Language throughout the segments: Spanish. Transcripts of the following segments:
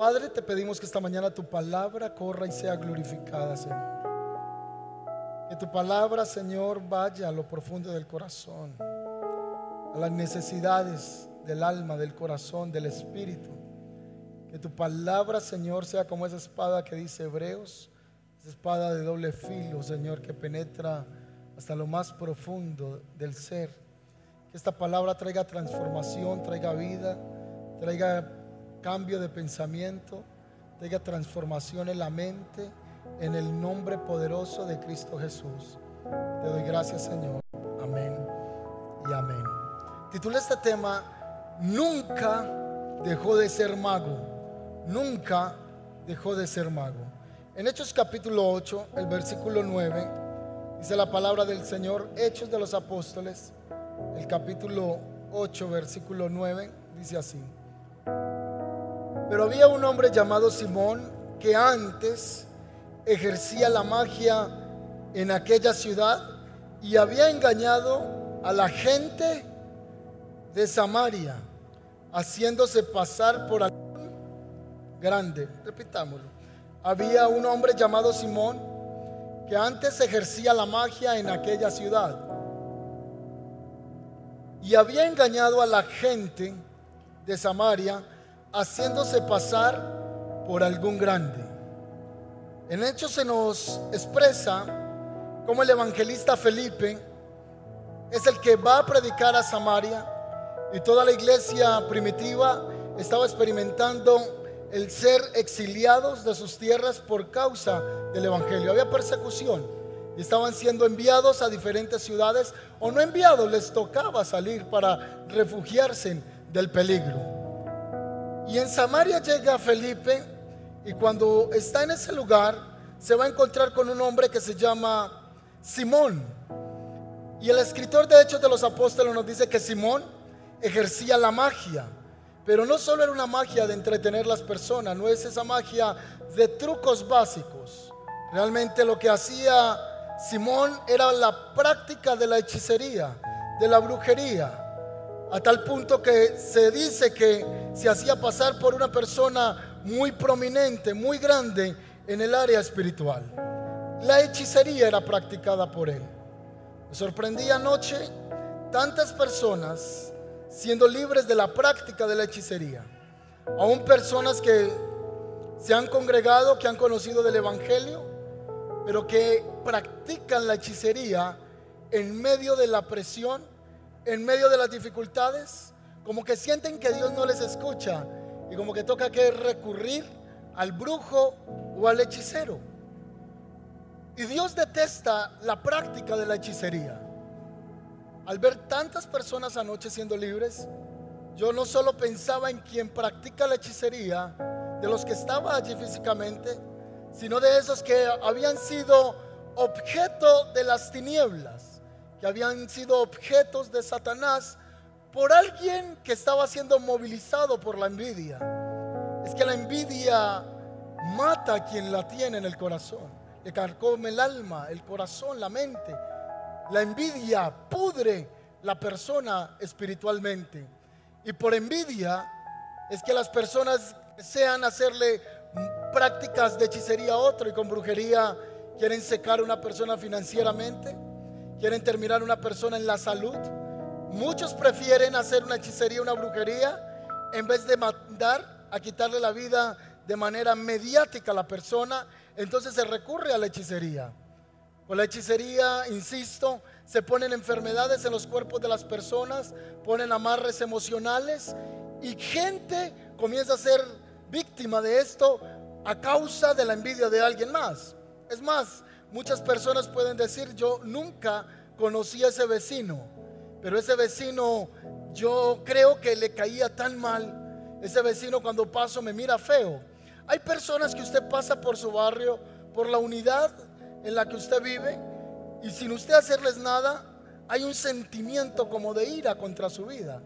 Padre, te pedimos que esta mañana tu palabra corra y sea glorificada, Señor. Que tu palabra, Señor, vaya a lo profundo del corazón, a las necesidades del alma, del corazón, del espíritu. Que tu palabra, Señor, sea como esa espada que dice Hebreos, esa espada de doble filo, Señor, que penetra hasta lo más profundo del ser. Que esta palabra traiga transformación, traiga vida, traiga cambio de pensamiento, traiga transformación en la mente, en el nombre poderoso de Cristo Jesús. Te doy gracias, Señor. Amén y amén. Titulé este tema, Nunca dejó de ser mago. Nunca dejó de ser mago. En Hechos capítulo 8, el versículo 9, dice la palabra del Señor, Hechos de los Apóstoles, el capítulo 8, versículo 9, dice así. Pero había un hombre llamado Simón que antes ejercía la magia en aquella ciudad y había engañado a la gente de Samaria, haciéndose pasar por algún grande. Repitámoslo. Había un hombre llamado Simón que antes ejercía la magia en aquella ciudad y había engañado a la gente de Samaria haciéndose pasar por algún grande. En Hechos se nos expresa cómo el evangelista Felipe es el que va a predicar a Samaria y toda la iglesia primitiva estaba experimentando el ser exiliados de sus tierras por causa del evangelio. Había persecución y estaban siendo enviados a diferentes ciudades o no enviados, les tocaba salir para refugiarse del peligro. Y en Samaria llega Felipe y cuando está en ese lugar se va a encontrar con un hombre que se llama Simón. Y el escritor de Hechos de los Apóstoles nos dice que Simón ejercía la magia. Pero no solo era una magia de entretener las personas, no es esa magia de trucos básicos. Realmente lo que hacía Simón era la práctica de la hechicería, de la brujería a tal punto que se dice que se hacía pasar por una persona muy prominente, muy grande en el área espiritual. La hechicería era practicada por él. Me sorprendí anoche tantas personas siendo libres de la práctica de la hechicería. Aún personas que se han congregado, que han conocido del Evangelio, pero que practican la hechicería en medio de la presión, en medio de las dificultades, como que sienten que Dios no les escucha y como que toca que recurrir al brujo o al hechicero. Y Dios detesta la práctica de la hechicería. Al ver tantas personas anoche siendo libres, yo no solo pensaba en quien practica la hechicería, de los que estaban allí físicamente, sino de esos que habían sido objeto de las tinieblas que habían sido objetos de Satanás por alguien que estaba siendo movilizado por la envidia. Es que la envidia mata a quien la tiene en el corazón, le carcome el alma, el corazón, la mente. La envidia pudre la persona espiritualmente. Y por envidia es que las personas desean hacerle prácticas de hechicería a otro y con brujería quieren secar a una persona financieramente quieren terminar una persona en la salud. Muchos prefieren hacer una hechicería, una brujería, en vez de mandar a quitarle la vida de manera mediática a la persona, entonces se recurre a la hechicería. Con la hechicería, insisto, se ponen enfermedades en los cuerpos de las personas, ponen amarres emocionales y gente comienza a ser víctima de esto a causa de la envidia de alguien más. Es más, Muchas personas pueden decir, yo nunca conocí a ese vecino, pero ese vecino yo creo que le caía tan mal. Ese vecino cuando paso me mira feo. Hay personas que usted pasa por su barrio, por la unidad en la que usted vive, y sin usted hacerles nada, hay un sentimiento como de ira contra su vida.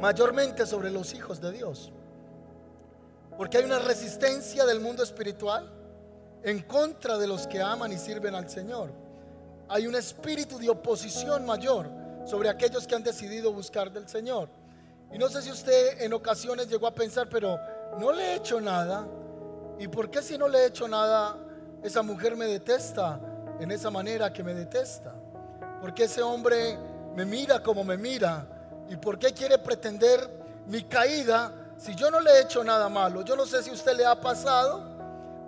Mayormente sobre los hijos de Dios. Porque hay una resistencia del mundo espiritual en contra de los que aman y sirven al Señor. Hay un espíritu de oposición mayor sobre aquellos que han decidido buscar del Señor. Y no sé si usted en ocasiones llegó a pensar, pero no le he hecho nada. ¿Y por qué si no le he hecho nada, esa mujer me detesta en esa manera que me detesta? ¿Por qué ese hombre me mira como me mira? ¿Y por qué quiere pretender mi caída si yo no le he hecho nada malo? Yo no sé si usted le ha pasado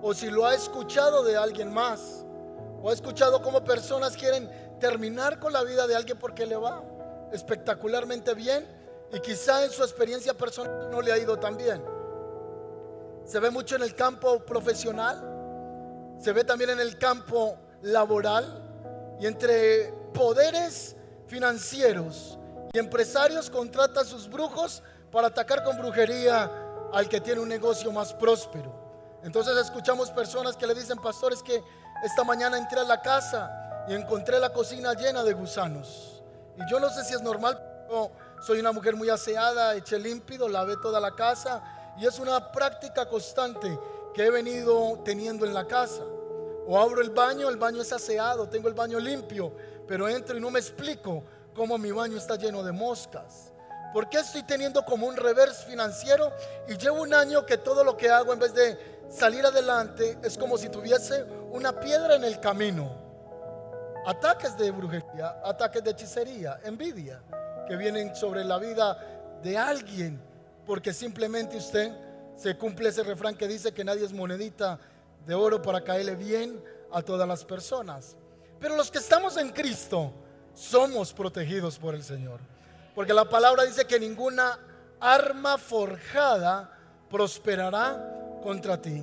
o si lo ha escuchado de alguien más. O ha escuchado cómo personas quieren terminar con la vida de alguien porque le va espectacularmente bien y quizá en su experiencia personal no le ha ido tan bien. Se ve mucho en el campo profesional, se ve también en el campo laboral y entre poderes financieros y empresarios contratan sus brujos para atacar con brujería al que tiene un negocio más próspero. Entonces escuchamos personas que le dicen, pastores, que esta mañana entré a la casa y encontré la cocina llena de gusanos. Y yo no sé si es normal, pero soy una mujer muy aseada, eché límpido, lavé toda la casa y es una práctica constante que he venido teniendo en la casa. O abro el baño, el baño es aseado, tengo el baño limpio, pero entro y no me explico cómo mi baño está lleno de moscas. ¿Por qué estoy teniendo como un reverse financiero y llevo un año que todo lo que hago en vez de salir adelante es como si tuviese una piedra en el camino? Ataques de brujería, ataques de hechicería, envidia que vienen sobre la vida de alguien porque simplemente usted se cumple ese refrán que dice que nadie es monedita de oro para caerle bien a todas las personas. Pero los que estamos en Cristo somos protegidos por el Señor. Porque la palabra dice que ninguna arma forjada prosperará contra ti.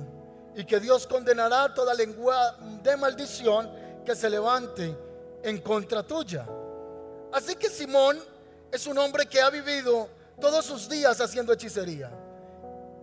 Y que Dios condenará toda lengua de maldición que se levante en contra tuya. Así que Simón es un hombre que ha vivido todos sus días haciendo hechicería.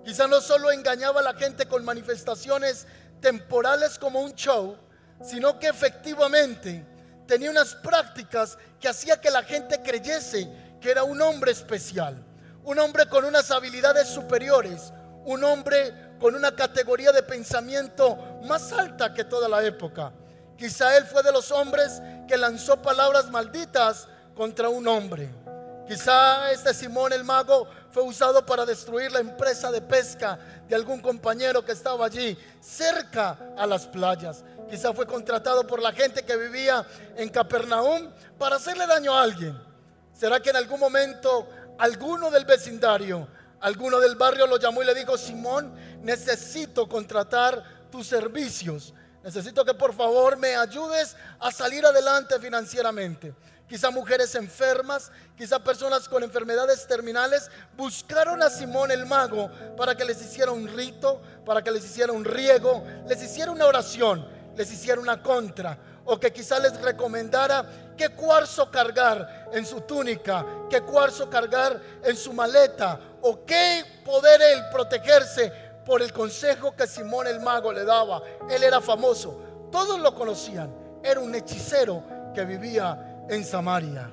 Quizá no solo engañaba a la gente con manifestaciones temporales como un show, sino que efectivamente tenía unas prácticas que hacía que la gente creyese que era un hombre especial, un hombre con unas habilidades superiores, un hombre con una categoría de pensamiento más alta que toda la época. Quizá él fue de los hombres que lanzó palabras malditas contra un hombre. Quizá este Simón el mago fue usado para destruir la empresa de pesca de algún compañero que estaba allí cerca a las playas. Quizá fue contratado por la gente que vivía en Capernaum para hacerle daño a alguien. ¿Será que en algún momento alguno del vecindario, alguno del barrio lo llamó y le dijo, Simón, necesito contratar tus servicios? Necesito que por favor me ayudes a salir adelante financieramente quizá mujeres enfermas, quizá personas con enfermedades terminales, buscaron a Simón el mago para que les hiciera un rito, para que les hiciera un riego, les hiciera una oración, les hiciera una contra, o que quizá les recomendara qué cuarzo cargar en su túnica, qué cuarzo cargar en su maleta, o qué poder él protegerse por el consejo que Simón el mago le daba. Él era famoso, todos lo conocían, era un hechicero que vivía en Samaria.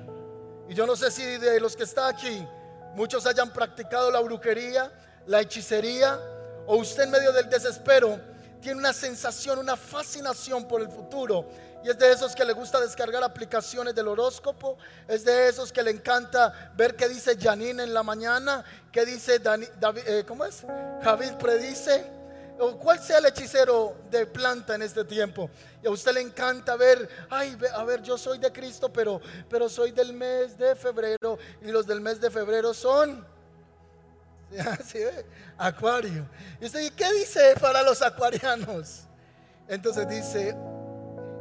Y yo no sé si de los que están aquí, muchos hayan practicado la brujería, la hechicería, o usted en medio del desespero tiene una sensación, una fascinación por el futuro. Y es de esos que le gusta descargar aplicaciones del horóscopo. Es de esos que le encanta ver qué dice Janine en la mañana, qué dice David, eh, ¿cómo es? Javid predice o cuál sea el hechicero de planta en este tiempo. Y a usted le encanta ver, ay, a ver, yo soy de Cristo, pero, pero soy del mes de febrero y los del mes de febrero son acuario. Y usted, ¿qué dice para los acuarianos? Entonces dice,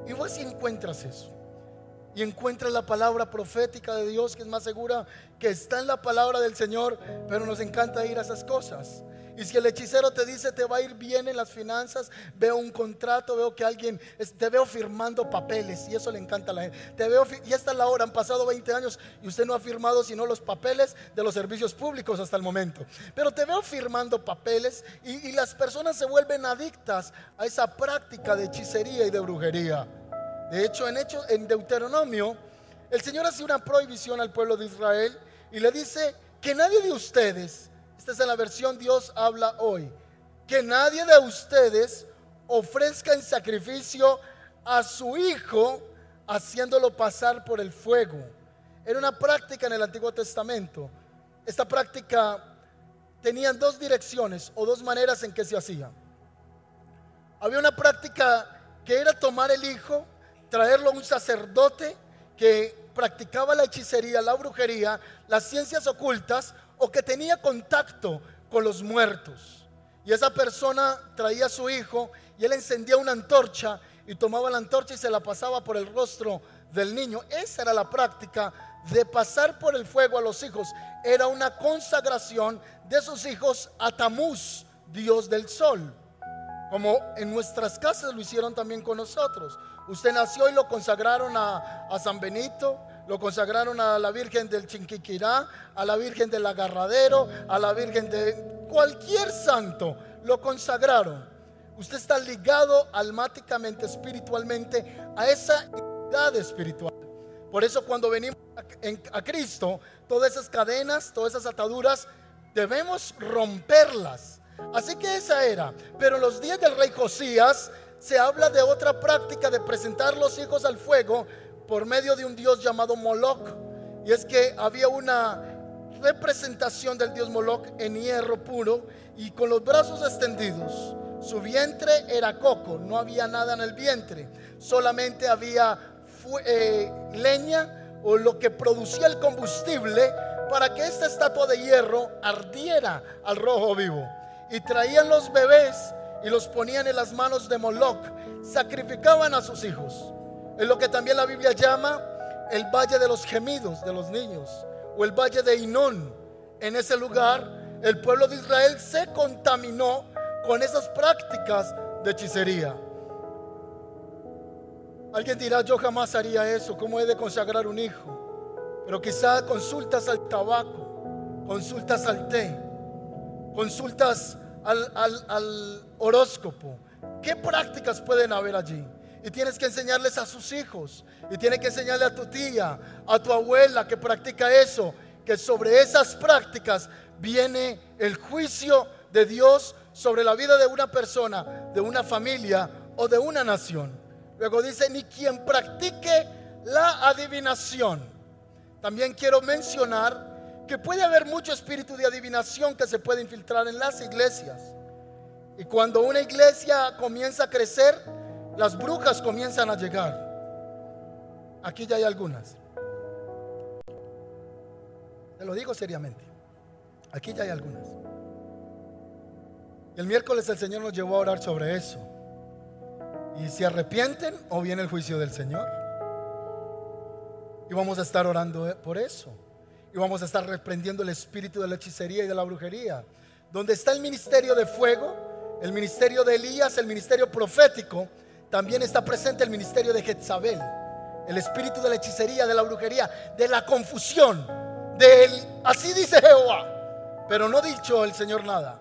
y vos si encuentras eso, y encuentras la palabra profética de Dios que es más segura que está en la palabra del Señor, pero nos encanta ir a esas cosas. Y si el hechicero te dice te va a ir bien en las finanzas, veo un contrato, veo que alguien, te veo firmando papeles y eso le encanta a la gente. Te veo, y esta es la hora, han pasado 20 años y usted no ha firmado sino los papeles de los servicios públicos hasta el momento. Pero te veo firmando papeles y, las personas se vuelven adictas a esa práctica de hechicería y de brujería. De hecho, en, hecho, en Deuteronomio, el Señor hace una prohibición al pueblo de Israel y le dice que nadie de ustedes esta es en la versión Dios habla hoy. Que nadie de ustedes ofrezca en sacrificio a su hijo haciéndolo pasar por el fuego. Era una práctica en el Antiguo Testamento. esta práctica tenía dos direcciones o dos maneras en que se hacía. Había una práctica que era tomar el hijo, traerlo a un sacerdote que practicaba la hechicería, la brujería, las ciencias ocultas o que tenía contacto con los muertos. Y esa persona traía a su hijo y él encendía una antorcha y tomaba la antorcha y se la pasaba por el rostro del niño. Esa era la práctica de pasar por el fuego a los hijos. Era una consagración de sus hijos a Tamuz, Dios del sol. Como en nuestras casas lo hicieron también con nosotros. Usted nació y lo consagraron a, San Benito, lo consagraron a la Virgen del Chinquiquirá, a la Virgen del Agarradero, a la Virgen de cualquier santo, lo consagraron. Usted está ligado almáticamente, espiritualmente, a esa edad espiritual. Por eso cuando venimos a, a Cristo, todas esas cadenas, todas esas ataduras, debemos romperlas Así que esa era. Pero en los días del rey Josías se habla de otra práctica de presentar los hijos al fuego por medio de un dios llamado Moloch. Y es que había una representación del dios Moloch en hierro puro y con los brazos extendidos. Su vientre era coco, no había nada en el vientre, solamente había eh, leña o lo que producía el combustible para que esta estatua de hierro ardiera al rojo vivo y traían los bebés y los ponían en las manos de Moloch. Sacrificaban a sus hijos. Es lo que también la Biblia llama el valle de los gemidos de los niños o el valle de Inón. En ese lugar el pueblo de Israel se contaminó con esas prácticas de hechicería. Alguien dirá, yo jamás haría eso, ¿cómo he de consagrar un hijo? Pero quizá consultas al tabaco, consultas al té, consultas al, horóscopo. ¿Qué prácticas pueden haber allí? Y tienes que enseñarles a sus hijos. Y tienes que enseñarle a tu tía, a tu abuela que practica eso. Que sobre esas prácticas viene el juicio de Dios sobre la vida de una persona, de una familia o de una nación. Luego dice, ni quien practique la adivinación. También quiero mencionar que puede haber mucho espíritu de adivinación que se puede infiltrar en las iglesias. Y cuando una iglesia comienza a crecer, las brujas comienzan a llegar. Aquí ya hay algunas. Te lo digo seriamente. Aquí ya hay algunas. El miércoles el Señor nos llevó a orar sobre eso. Y si arrepienten o viene el juicio del Señor. Y vamos a estar orando por eso. Y vamos a estar reprendiendo el espíritu de la hechicería y de la brujería. Donde está el ministerio de fuego, el ministerio de Elías, el ministerio profético, también está presente el ministerio de Jezabel. El espíritu de la hechicería, de la brujería, de la confusión, del así dice Jehová. Pero no dicho el Señor nada.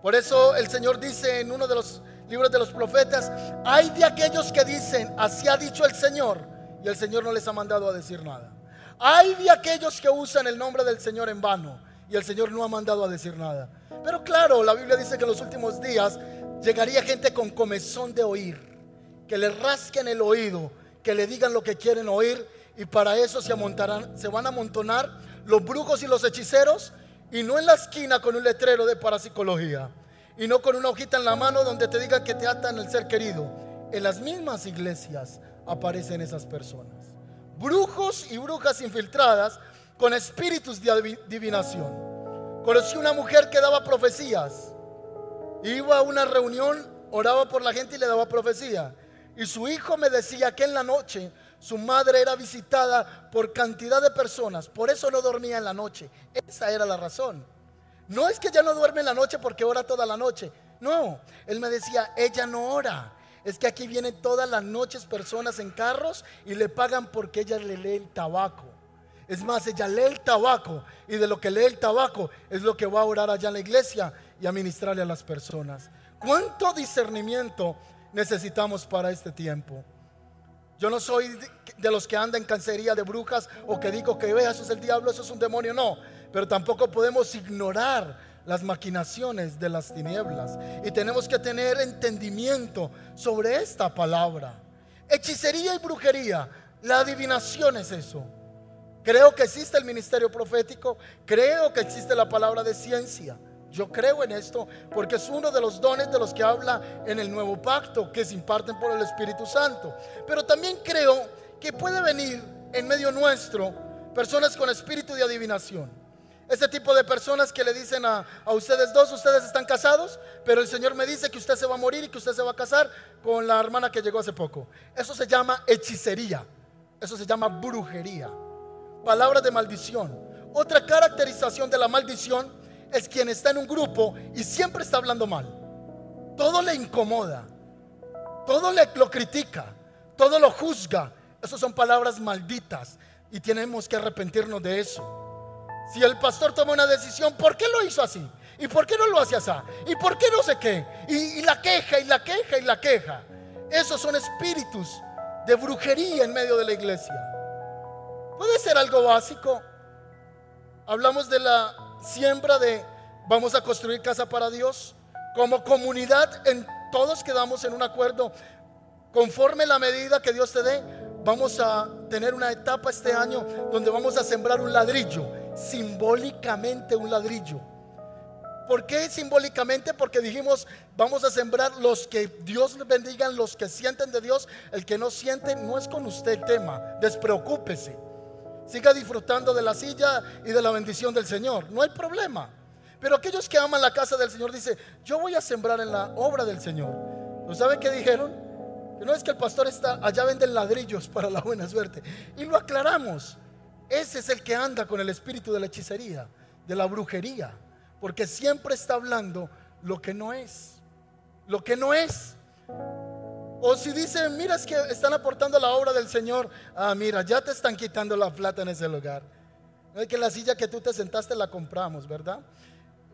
Por eso el Señor dice en uno de los libros de los profetas, hay de aquellos que dicen, así ha dicho el Señor, y el Señor no les ha mandado a decir nada. Hay de aquellos que usan el nombre del Señor en vano y el Señor no ha mandado a decir nada. Pero claro, la Biblia dice que en los últimos días llegaría gente con comezón de oír, que le rasquen el oído, que le digan lo que quieren oír y para eso se, amontarán, se van a amontonar los brujos y los hechiceros y no en la esquina con un letrero de parapsicología y no con una hojita en la mano donde te digan que te atan el ser querido. En las mismas iglesias aparecen esas personas brujos y brujas infiltradas con espíritus de adivinación. Conocí una mujer que daba profecías. Iba a una reunión, oraba por la gente y le daba profecía. Y su hijo me decía que en la noche su madre era visitada por cantidad de personas. Por eso no dormía en la noche. Esa era la razón. No es que ella no duerme en la noche porque ora toda la noche. No, él me decía, ella no ora es que aquí vienen todas las noches personas en carros y le pagan porque ella le lee el tabaco. Es más, ella lee el tabaco y de lo que lee el tabaco es lo que va a orar allá en la iglesia y a ministrarle a las personas. ¿Cuánto discernimiento necesitamos para este tiempo? Yo no soy de los que andan en cancería de brujas o que digo que eso es el diablo, eso es un demonio, no. Pero tampoco podemos ignorar las maquinaciones de las tinieblas. Y tenemos que tener entendimiento sobre esta palabra. Hechicería y brujería, la adivinación es eso. Creo que existe el ministerio profético, creo que existe la palabra de ciencia. Yo creo en esto porque es uno de los dones de los que habla en el nuevo pacto que se imparten por el Espíritu Santo. Pero también creo que puede venir en medio nuestro personas con espíritu de adivinación. Ese tipo de personas que le dicen a, a, ustedes dos, ustedes están casados, pero el Señor me dice que usted se va a morir y que usted se va a casar con la hermana que llegó hace poco. Eso se llama hechicería, eso se llama brujería, palabras de maldición. Otra caracterización de la maldición es quien está en un grupo y siempre está hablando mal. Todo le incomoda, todo le, lo critica, todo lo juzga. Esas son palabras malditas y tenemos que arrepentirnos de eso. Si el pastor toma una decisión, ¿por qué lo hizo así? ¿Y por qué no lo hace así? ¿Y por qué no sé qué? Y, y la queja, y la queja, y la queja. Esos son espíritus de brujería en medio de la iglesia. Puede ser algo básico. Hablamos de la siembra de vamos a construir casa para Dios. Como comunidad, en, todos quedamos en un acuerdo conforme la medida que Dios te dé. Vamos a tener una etapa este año donde vamos a sembrar un ladrillo, simbólicamente un ladrillo. ¿Por qué simbólicamente? Porque dijimos, vamos a sembrar los que Dios bendiga, los que sienten de Dios. El que no siente, no es con usted el tema. Despreocúpese. Siga disfrutando de la silla y de la bendición del Señor. No hay problema. Pero aquellos que aman la casa del Señor dice, yo voy a sembrar en la obra del Señor. ¿No sabe qué dijeron? Que no es que el pastor está, allá venden ladrillos para la buena suerte. Y lo aclaramos. Ese es el que anda con el espíritu de la hechicería, de la brujería. Porque siempre está hablando lo que no es. Lo que no es. O si dice, mira, es que están aportando la obra del Señor. Ah, mira, ya te están quitando la plata en ese lugar. No es que la silla que tú te sentaste la compramos, ¿verdad?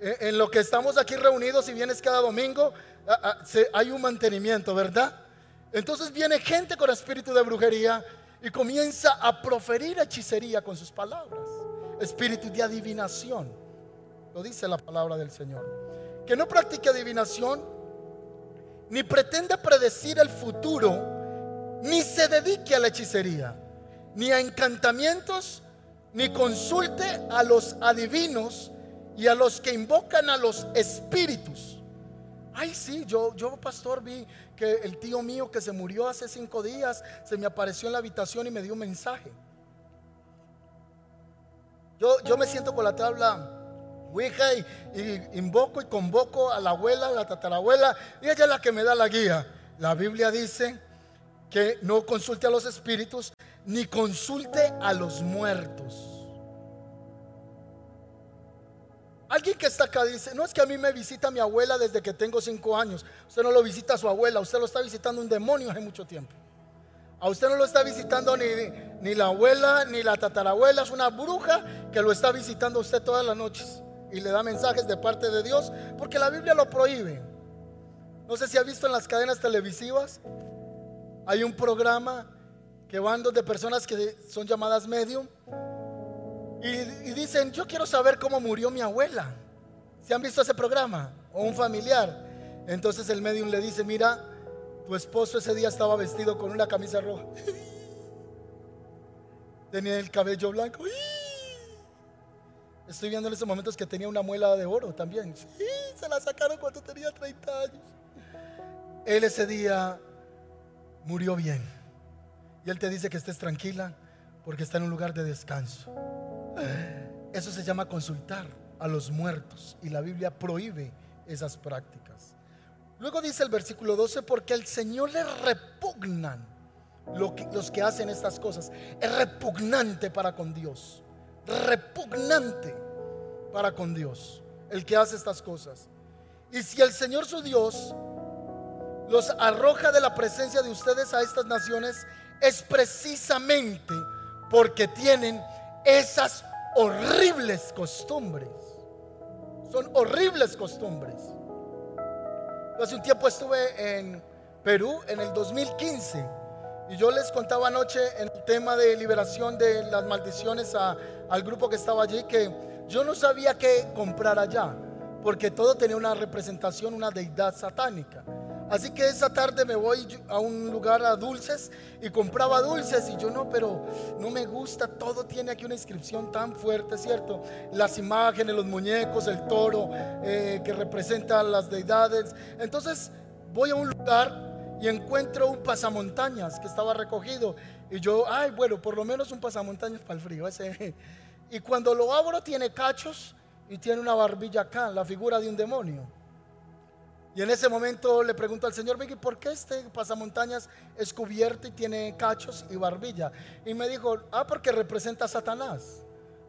En lo que estamos aquí reunidos y vienes cada domingo, ah, ah, hay un mantenimiento, ¿verdad? Entonces viene gente con espíritu de brujería y comienza a proferir hechicería con sus palabras. Espíritu de adivinación. Lo dice la palabra del Señor. Que no practique adivinación, ni pretende predecir el futuro, ni se dedique a la hechicería, ni a encantamientos, ni consulte a los adivinos y a los que invocan a los espíritus. Ay, sí, yo, yo, pastor, vi que el tío mío que se murió hace cinco días se me apareció en la habitación y me dio un mensaje. Yo, yo me siento con la tabla Ouija y, invoco y convoco a la abuela, a la tatarabuela, y ella es la que me da la guía. La Biblia dice que no consulte a los espíritus ni consulte a los muertos. Alguien que está acá dice, no es que a mí me visita mi abuela desde que tengo cinco años. Usted no lo visita a su abuela, usted lo está visitando un demonio hace mucho tiempo. A usted no lo está visitando ni, ni la abuela ni la tatarabuela, es una bruja que lo está visitando a usted todas las noches y le da mensajes de parte de Dios porque la Biblia lo prohíbe. No sé si ha visto en las cadenas televisivas, hay un programa que van de personas que son llamadas medium y, dicen, yo quiero saber cómo murió mi abuela. ¿Se han visto ese programa? O un familiar. Entonces el medium le dice, mira, tu esposo ese día estaba vestido con una camisa roja. Tenía el cabello blanco. Estoy viendo en esos momentos que tenía una muela de oro también. se la sacaron cuando tenía 30 años. Él ese día murió bien. Y él te dice que estés tranquila porque está en un lugar de descanso. Eso se llama consultar a los muertos y la Biblia prohíbe esas prácticas. Luego dice el versículo 12, porque el Señor le repugnan los que hacen estas cosas. Es repugnante para con Dios. Repugnante para con Dios el que hace estas cosas. Y si el Señor su Dios los arroja de la presencia de ustedes a estas naciones, es precisamente porque tienen esas horribles costumbres. Son horribles costumbres. Hace un tiempo estuve en Perú en el 2015 y yo les contaba anoche en el tema de liberación de las maldiciones al grupo que estaba allí que yo no sabía qué comprar allá porque todo tenía una representación, una deidad satánica. Así que esa tarde me voy a un lugar a dulces y compraba dulces y yo no, pero no me gusta, todo tiene aquí una inscripción tan fuerte, ¿cierto? Las imágenes, los muñecos, el toro eh, que representa las deidades. Entonces voy a un lugar y encuentro un pasamontañas que estaba recogido y yo, ay, bueno, por lo menos un pasamontañas para el frío. Ese. Y cuando lo abro tiene cachos y tiene una barbilla acá, la figura de un demonio. Y en ese momento le pregunto al Señor, Vicky, ¿por qué este pasamontañas es cubierto y tiene cachos y barbilla? Y me dijo, ah, porque representa a Satanás.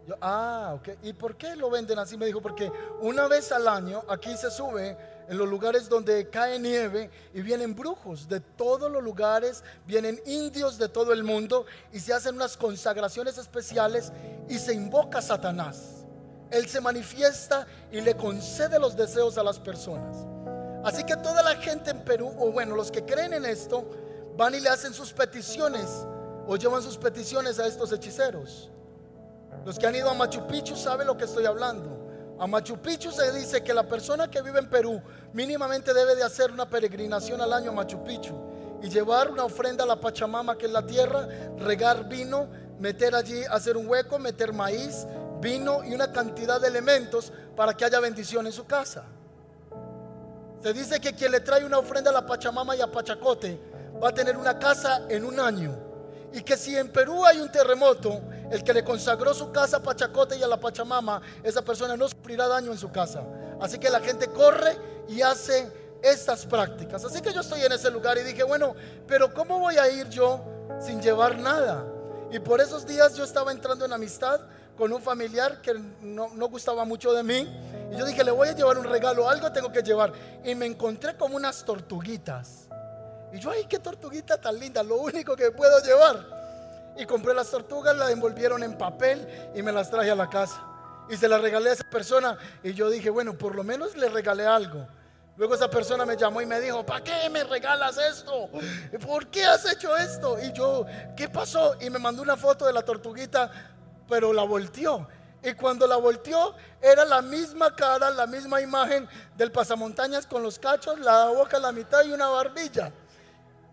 Yo, ah, ok. ¿Y por qué lo venden así? Me dijo, porque una vez al año aquí se sube en los lugares donde cae nieve y vienen brujos de todos los lugares, vienen indios de todo el mundo y se hacen unas consagraciones especiales y se invoca a Satanás. Él se manifiesta y le concede los deseos a las personas. Así que toda la gente en Perú, o bueno, los que creen en esto, van y le hacen sus peticiones o llevan sus peticiones a estos hechiceros. Los que han ido a Machu Picchu saben lo que estoy hablando. A Machu Picchu se dice que la persona que vive en Perú mínimamente debe de hacer una peregrinación al año a Machu Picchu y llevar una ofrenda a la Pachamama que es la tierra, regar vino, meter allí, hacer un hueco, meter maíz, vino y una cantidad de elementos para que haya bendición en su casa. Se dice que quien le trae una ofrenda a la Pachamama y a Pachacote va a tener una casa en un año. Y que si en Perú hay un terremoto, el que le consagró su casa a Pachacote y a la Pachamama, esa persona no sufrirá daño en su casa. Así que la gente corre y hace estas prácticas. Así que yo estoy en ese lugar y dije, bueno, pero ¿cómo voy a ir yo sin llevar nada? Y por esos días yo estaba entrando en amistad con un familiar que no, no gustaba mucho de mí. Y yo dije, le voy a llevar un regalo, algo tengo que llevar. Y me encontré como unas tortuguitas. Y yo, ay, qué tortuguita tan linda, lo único que puedo llevar. Y compré las tortugas, las envolvieron en papel y me las traje a la casa. Y se las regalé a esa persona. Y yo dije, bueno, por lo menos le regalé algo. Luego esa persona me llamó y me dijo, ¿para qué me regalas esto? ¿Por qué has hecho esto? Y yo, ¿qué pasó? Y me mandó una foto de la tortuguita, pero la volteó. Y cuando la volteó, era la misma cara, la misma imagen del pasamontañas con los cachos, la boca a la mitad y una barbilla.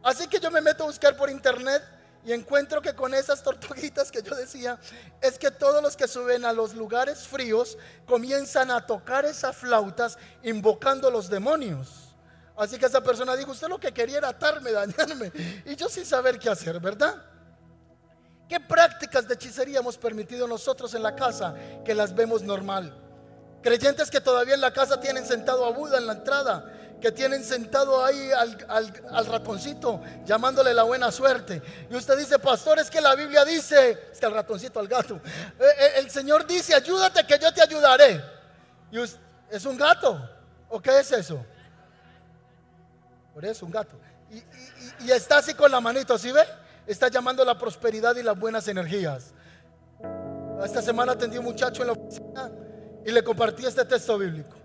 Así que yo me meto a buscar por internet y encuentro que con esas tortuguitas que yo decía, es que todos los que suben a los lugares fríos comienzan a tocar esas flautas invocando los demonios. Así que esa persona dijo, usted lo que quería era atarme, dañarme. Y yo sin saber qué hacer, ¿verdad? ¿Qué prácticas de hechicería hemos permitido nosotros en la casa que las vemos normal? Creyentes que todavía en la casa tienen sentado a Buda en la entrada, que tienen sentado ahí al, ratoncito llamándole la buena suerte. Y usted dice, pastor, es que la Biblia dice, es que al ratoncito, al gato, eh, eh, el Señor dice, ayúdate que yo te ayudaré. Y es un gato, ¿o qué es eso? Por eso, un gato. Y, y está así con la manito, ¿sí ve? está llamando la prosperidad y las buenas energías. Esta semana atendí a un muchacho en la oficina y le compartí este texto bíblico.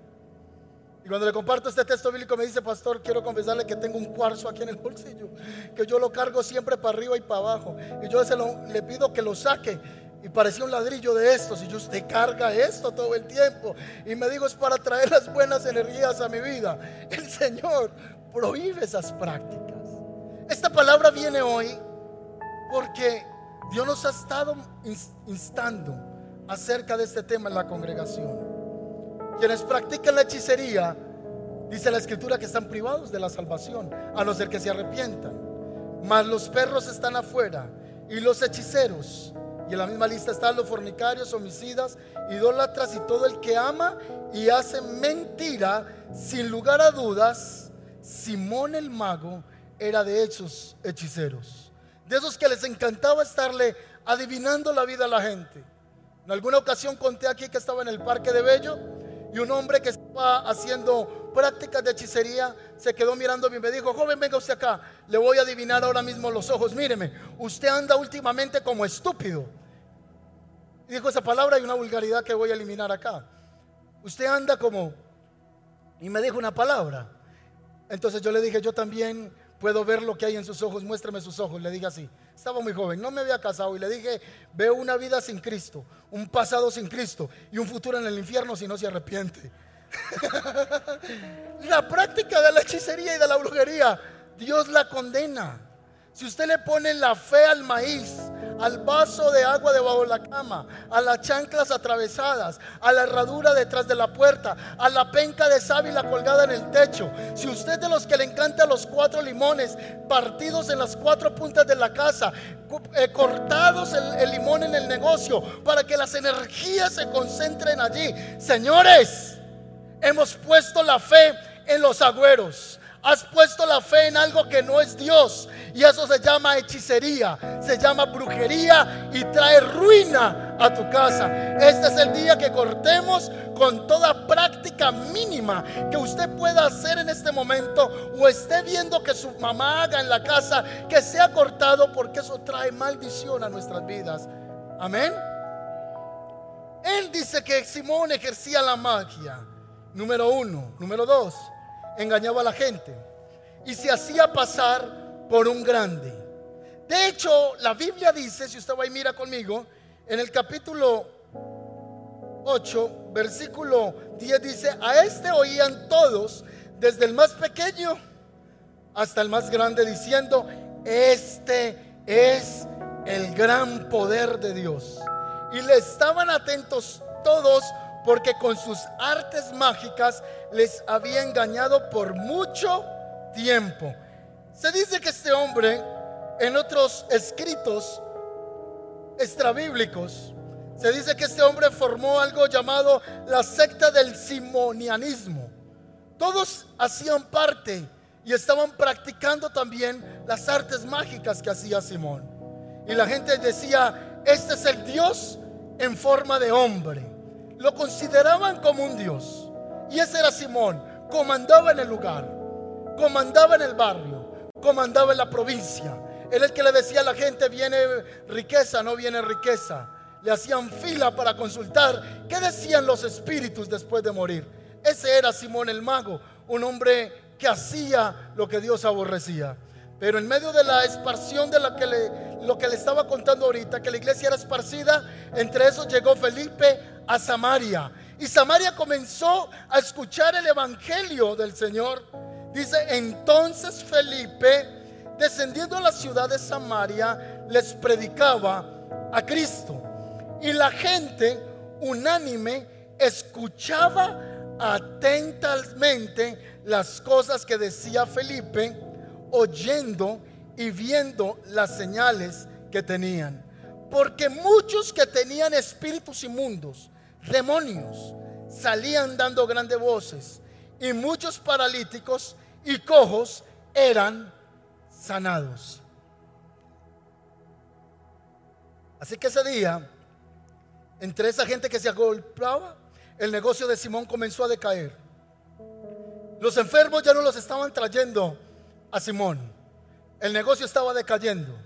Cuando le comparto este texto bíblico me dice, pastor, quiero confesarle que tengo un cuarzo aquí en el bolsillo, que yo lo cargo siempre para arriba y para abajo. Y yo se lo, le pido que lo saque. Y parecía un ladrillo de estos. Y yo, usted carga esto todo el tiempo. Y me digo, es para traer las buenas energías a mi vida. El Señor prohíbe esas prácticas. Esta palabra viene hoy porque Dios nos ha estado instando acerca de este tema en la congregación. Quienes practican la hechicería, dice la escritura que están privados de la salvación, a no ser que se arrepientan. Mas los perros están afuera y los hechiceros. Y en la misma lista están los fornicarios, homicidas, idólatras y todo el que ama y hace mentira, sin lugar a dudas, Simón el mago era de hechos hechiceros de esos que les encantaba estarle adivinando la vida a la gente. En alguna ocasión conté aquí que estaba en el Parque de Bello y un hombre que estaba haciendo prácticas de hechicería se quedó mirando y me dijo, joven, venga usted acá, le voy a adivinar ahora mismo los ojos, míreme, usted anda últimamente como estúpido. Y dijo esa palabra y una vulgaridad que voy a eliminar acá. Usted anda como... Y me dijo una palabra. Entonces yo le dije, yo también puedo ver lo que hay en sus ojos, muéstrame sus ojos. Le dije así, estaba muy joven, no me había casado y le dije, veo una vida sin Cristo, un pasado sin Cristo y un futuro en el infierno si no se arrepiente. la práctica de la hechicería y de la brujería, Dios la condena. Si usted le pone la fe al maíz, al vaso de agua debajo de la cama, a las chanclas atravesadas, a la herradura detrás de la puerta, a la penca de sábila colgada en el techo. Si usted de los que le encantan los cuatro limones partidos en las cuatro puntas de la casa, eh, cortados el, el limón en el negocio para que las energías se concentren allí. Señores, hemos puesto la fe en los agüeros. Has puesto la fe en algo que no es Dios. Y eso se llama hechicería, se llama brujería y trae ruina a tu casa. Este es el día que cortemos con toda práctica mínima que usted pueda hacer en este momento o esté viendo que su mamá haga en la casa, que sea cortado porque eso trae maldición a nuestras vidas. Amén. Él dice que Simón ejercía la magia. Número uno. Número dos engañaba a la gente y se hacía pasar por un grande. De hecho, la Biblia dice, si usted va y mira conmigo, en el capítulo 8, versículo 10 dice, a este oían todos, desde el más pequeño hasta el más grande, diciendo, este es el gran poder de Dios. Y le estaban atentos todos porque con sus artes mágicas les había engañado por mucho tiempo. Se dice que este hombre, en otros escritos extrabíblicos, se dice que este hombre formó algo llamado la secta del simonianismo. Todos hacían parte y estaban practicando también las artes mágicas que hacía Simón. Y la gente decía, este es el Dios en forma de hombre lo consideraban como un dios. Y ese era Simón. Comandaba en el lugar, comandaba en el barrio, comandaba en la provincia. Era el que le decía a la gente, viene riqueza, no viene riqueza. Le hacían fila para consultar qué decían los espíritus después de morir. Ese era Simón el mago, un hombre que hacía lo que Dios aborrecía. Pero en medio de la esparción de la que le, lo que le estaba contando ahorita, que la iglesia era esparcida, entre esos llegó Felipe a Samaria. Y Samaria comenzó a escuchar el evangelio del Señor. Dice, entonces Felipe, descendiendo a la ciudad de Samaria, les predicaba a Cristo. Y la gente unánime escuchaba atentamente las cosas que decía Felipe, oyendo y viendo las señales que tenían. Porque muchos que tenían espíritus inmundos, demonios, salían dando grandes voces. Y muchos paralíticos y cojos eran sanados. Así que ese día, entre esa gente que se agolpaba, el negocio de Simón comenzó a decaer. Los enfermos ya no los estaban trayendo a Simón. El negocio estaba decayendo.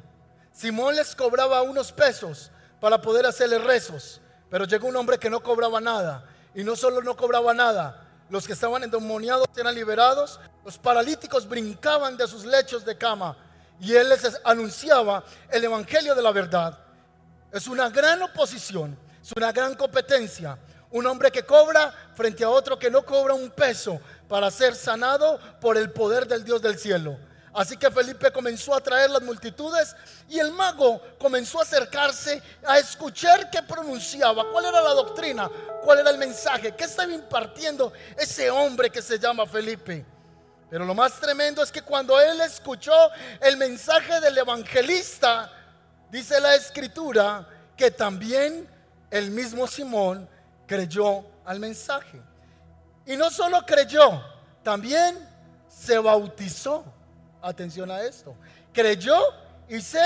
Simón les cobraba unos pesos para poder hacerle rezos, pero llegó un hombre que no cobraba nada. Y no solo no cobraba nada, los que estaban endemoniados eran liberados, los paralíticos brincaban de sus lechos de cama y él les anunciaba el evangelio de la verdad. Es una gran oposición, es una gran competencia. Un hombre que cobra frente a otro que no cobra un peso para ser sanado por el poder del Dios del cielo. Así que Felipe comenzó a traer las multitudes y el mago comenzó a acercarse a escuchar qué pronunciaba, cuál era la doctrina, cuál era el mensaje, qué estaba impartiendo ese hombre que se llama Felipe. Pero lo más tremendo es que cuando él escuchó el mensaje del evangelista, dice la escritura que también el mismo Simón creyó al mensaje. Y no solo creyó, también se bautizó. Atención a esto. Creyó y se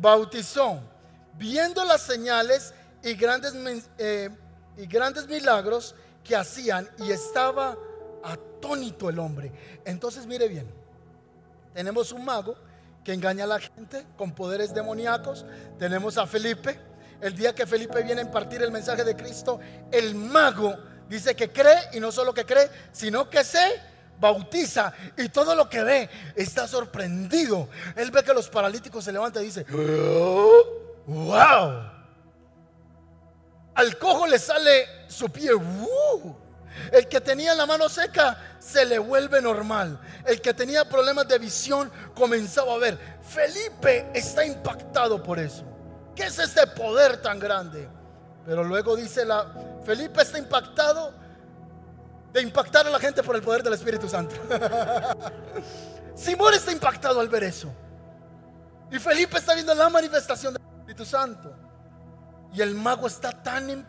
bautizó, viendo las señales y grandes, eh, y grandes milagros que hacían y estaba atónito el hombre. Entonces mire bien, tenemos un mago que engaña a la gente con poderes demoníacos, tenemos a Felipe, el día que Felipe viene a impartir el mensaje de Cristo, el mago dice que cree y no solo que cree, sino que se bautiza y todo lo que ve está sorprendido. Él ve que los paralíticos se levantan y dice, wow. Al cojo le sale su pie, El que tenía la mano seca se le vuelve normal. El que tenía problemas de visión comenzaba a ver. Felipe está impactado por eso. ¿Qué es este poder tan grande? Pero luego dice la, Felipe está impactado de impactar a la gente por el poder del Espíritu Santo. Simón está impactado al ver eso. Y Felipe está viendo la manifestación del Espíritu Santo. Y el mago está tan,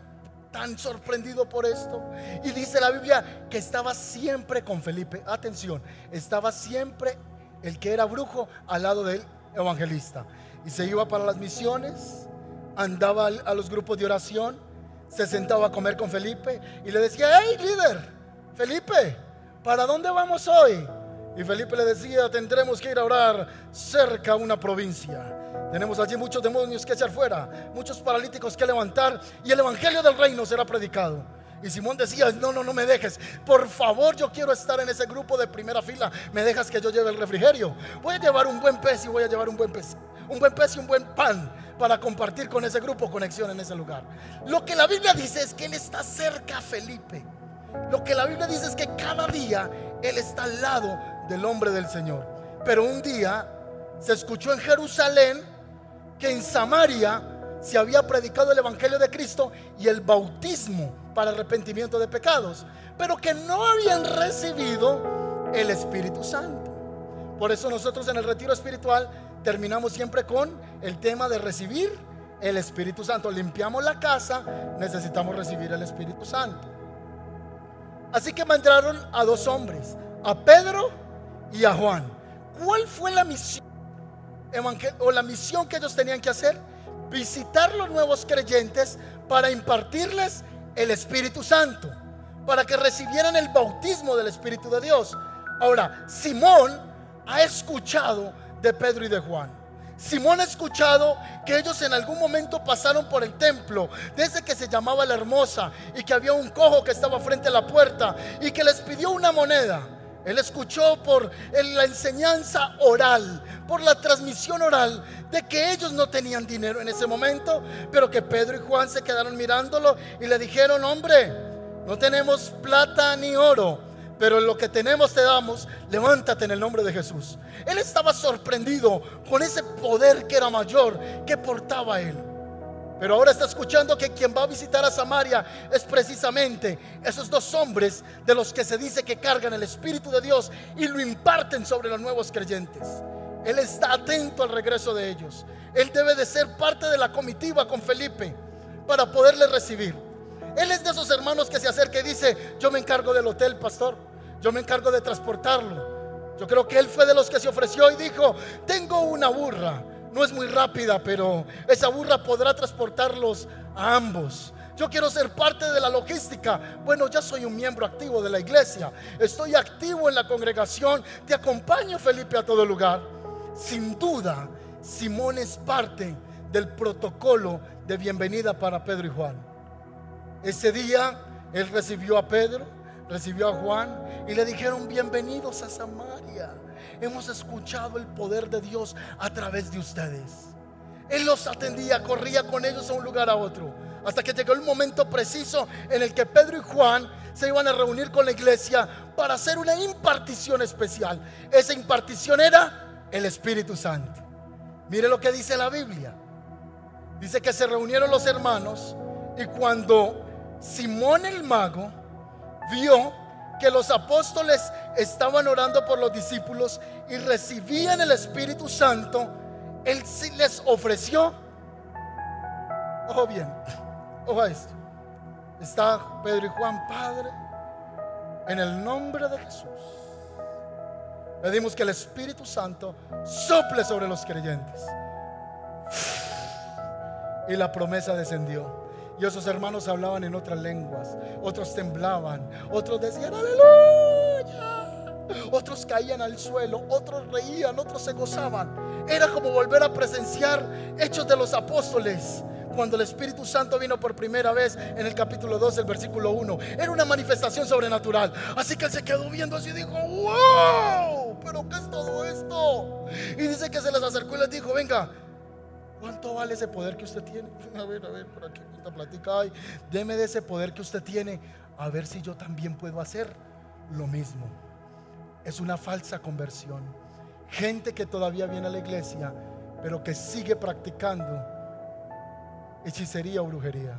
tan sorprendido por esto. Y dice la Biblia que estaba siempre con Felipe. Atención, estaba siempre el que era brujo al lado del evangelista. Y se iba para las misiones, andaba a los grupos de oración, se sentaba a comer con Felipe y le decía, hey líder, Felipe, ¿para dónde vamos hoy? Y Felipe le decía, tendremos que ir a orar cerca a una provincia. Tenemos allí muchos demonios que echar fuera, muchos paralíticos que levantar y el Evangelio del Reino será predicado. Y Simón decía, no, no, no me dejes. Por favor, yo quiero estar en ese grupo de primera fila. Me dejas que yo lleve el refrigerio. Voy a llevar un buen pez y voy a llevar un buen pez. Un buen pez y un buen pan para compartir con ese grupo conexión en ese lugar. Lo que la Biblia dice es que Él está cerca a Felipe. Lo que la Biblia dice es que cada día Él está al lado del hombre del Señor. Pero un día se escuchó en Jerusalén que en Samaria se había predicado el Evangelio de Cristo y el bautismo para arrepentimiento de pecados, pero que no habían recibido el Espíritu Santo. Por eso nosotros en el retiro espiritual terminamos siempre con el tema de recibir el Espíritu Santo. Limpiamos la casa, necesitamos recibir el Espíritu Santo. Así que mandaron a dos hombres, a Pedro y a Juan. ¿Cuál fue la misión o la misión que ellos tenían que hacer? Visitar los nuevos creyentes para impartirles el Espíritu Santo, para que recibieran el bautismo del Espíritu de Dios. Ahora, Simón ha escuchado de Pedro y de Juan. Simón ha escuchado que ellos en algún momento pasaron por el templo, desde que se llamaba la hermosa, y que había un cojo que estaba frente a la puerta y que les pidió una moneda. Él escuchó por la enseñanza oral, por la transmisión oral, de que ellos no tenían dinero en ese momento, pero que Pedro y Juan se quedaron mirándolo y le dijeron, hombre, no tenemos plata ni oro, pero lo que tenemos te damos, levántate en el nombre de Jesús. Él estaba sorprendido con ese poder que era mayor que portaba él. Pero ahora está escuchando que quien va a visitar a Samaria es precisamente esos dos hombres de los que se dice que cargan el Espíritu de Dios y lo imparten sobre los nuevos creyentes. Él está atento al regreso de ellos. Él debe de ser parte de la comitiva con Felipe para poderle recibir. Él es de esos hermanos que se acerca y dice, yo me encargo del hotel, pastor. Yo me encargo de transportarlo. Yo creo que él fue de los que se ofreció y dijo, tengo una burra no es muy rápida, pero esa burra podrá transportarlos a ambos. Yo quiero ser parte de la logística. Bueno, ya soy un miembro activo de la iglesia. Estoy activo en la congregación. Te acompaño, Felipe, a todo lugar. Sin duda, Simón es parte del protocolo de bienvenida para Pedro y Juan. Ese día él recibió a Pedro, recibió a Juan y le dijeron bienvenidos a Samaria hemos escuchado el poder de Dios a través de ustedes. Él los atendía, corría con ellos a un lugar a otro, hasta que llegó el momento preciso en el que Pedro y Juan se iban a reunir con la iglesia para hacer una impartición especial. Esa impartición era el Espíritu Santo. Mire lo que dice la Biblia. Dice que se reunieron los hermanos y cuando Simón el mago vio que los apóstoles estaban orando por los discípulos y recibían el Espíritu Santo, Él les ofreció. Ojo bien, ojo a esto. Está Pedro y Juan, Padre, en el nombre de Jesús. Pedimos que el Espíritu Santo sople sobre los creyentes. Y la promesa descendió. Y esos hermanos hablaban en otras lenguas, otros temblaban, otros decían aleluya, otros caían al suelo, otros reían, otros se gozaban. Era como volver a presenciar hechos de los apóstoles cuando el Espíritu Santo vino por primera vez en el capítulo 2, el versículo 1. Era una manifestación sobrenatural. Así que él se quedó viendo así y dijo, wow, pero ¿qué es todo esto? Y dice que se les acercó y les dijo, venga, ¿Cuánto vale ese poder que usted tiene? A ver, a ver, por aquí, cuánta platica hay. Deme de ese poder que usted tiene. a ver si yo también puedo hacer lo mismo. Es una falsa conversión. Gente que todavía viene a la iglesia, pero que sigue practicando hechicería o brujería.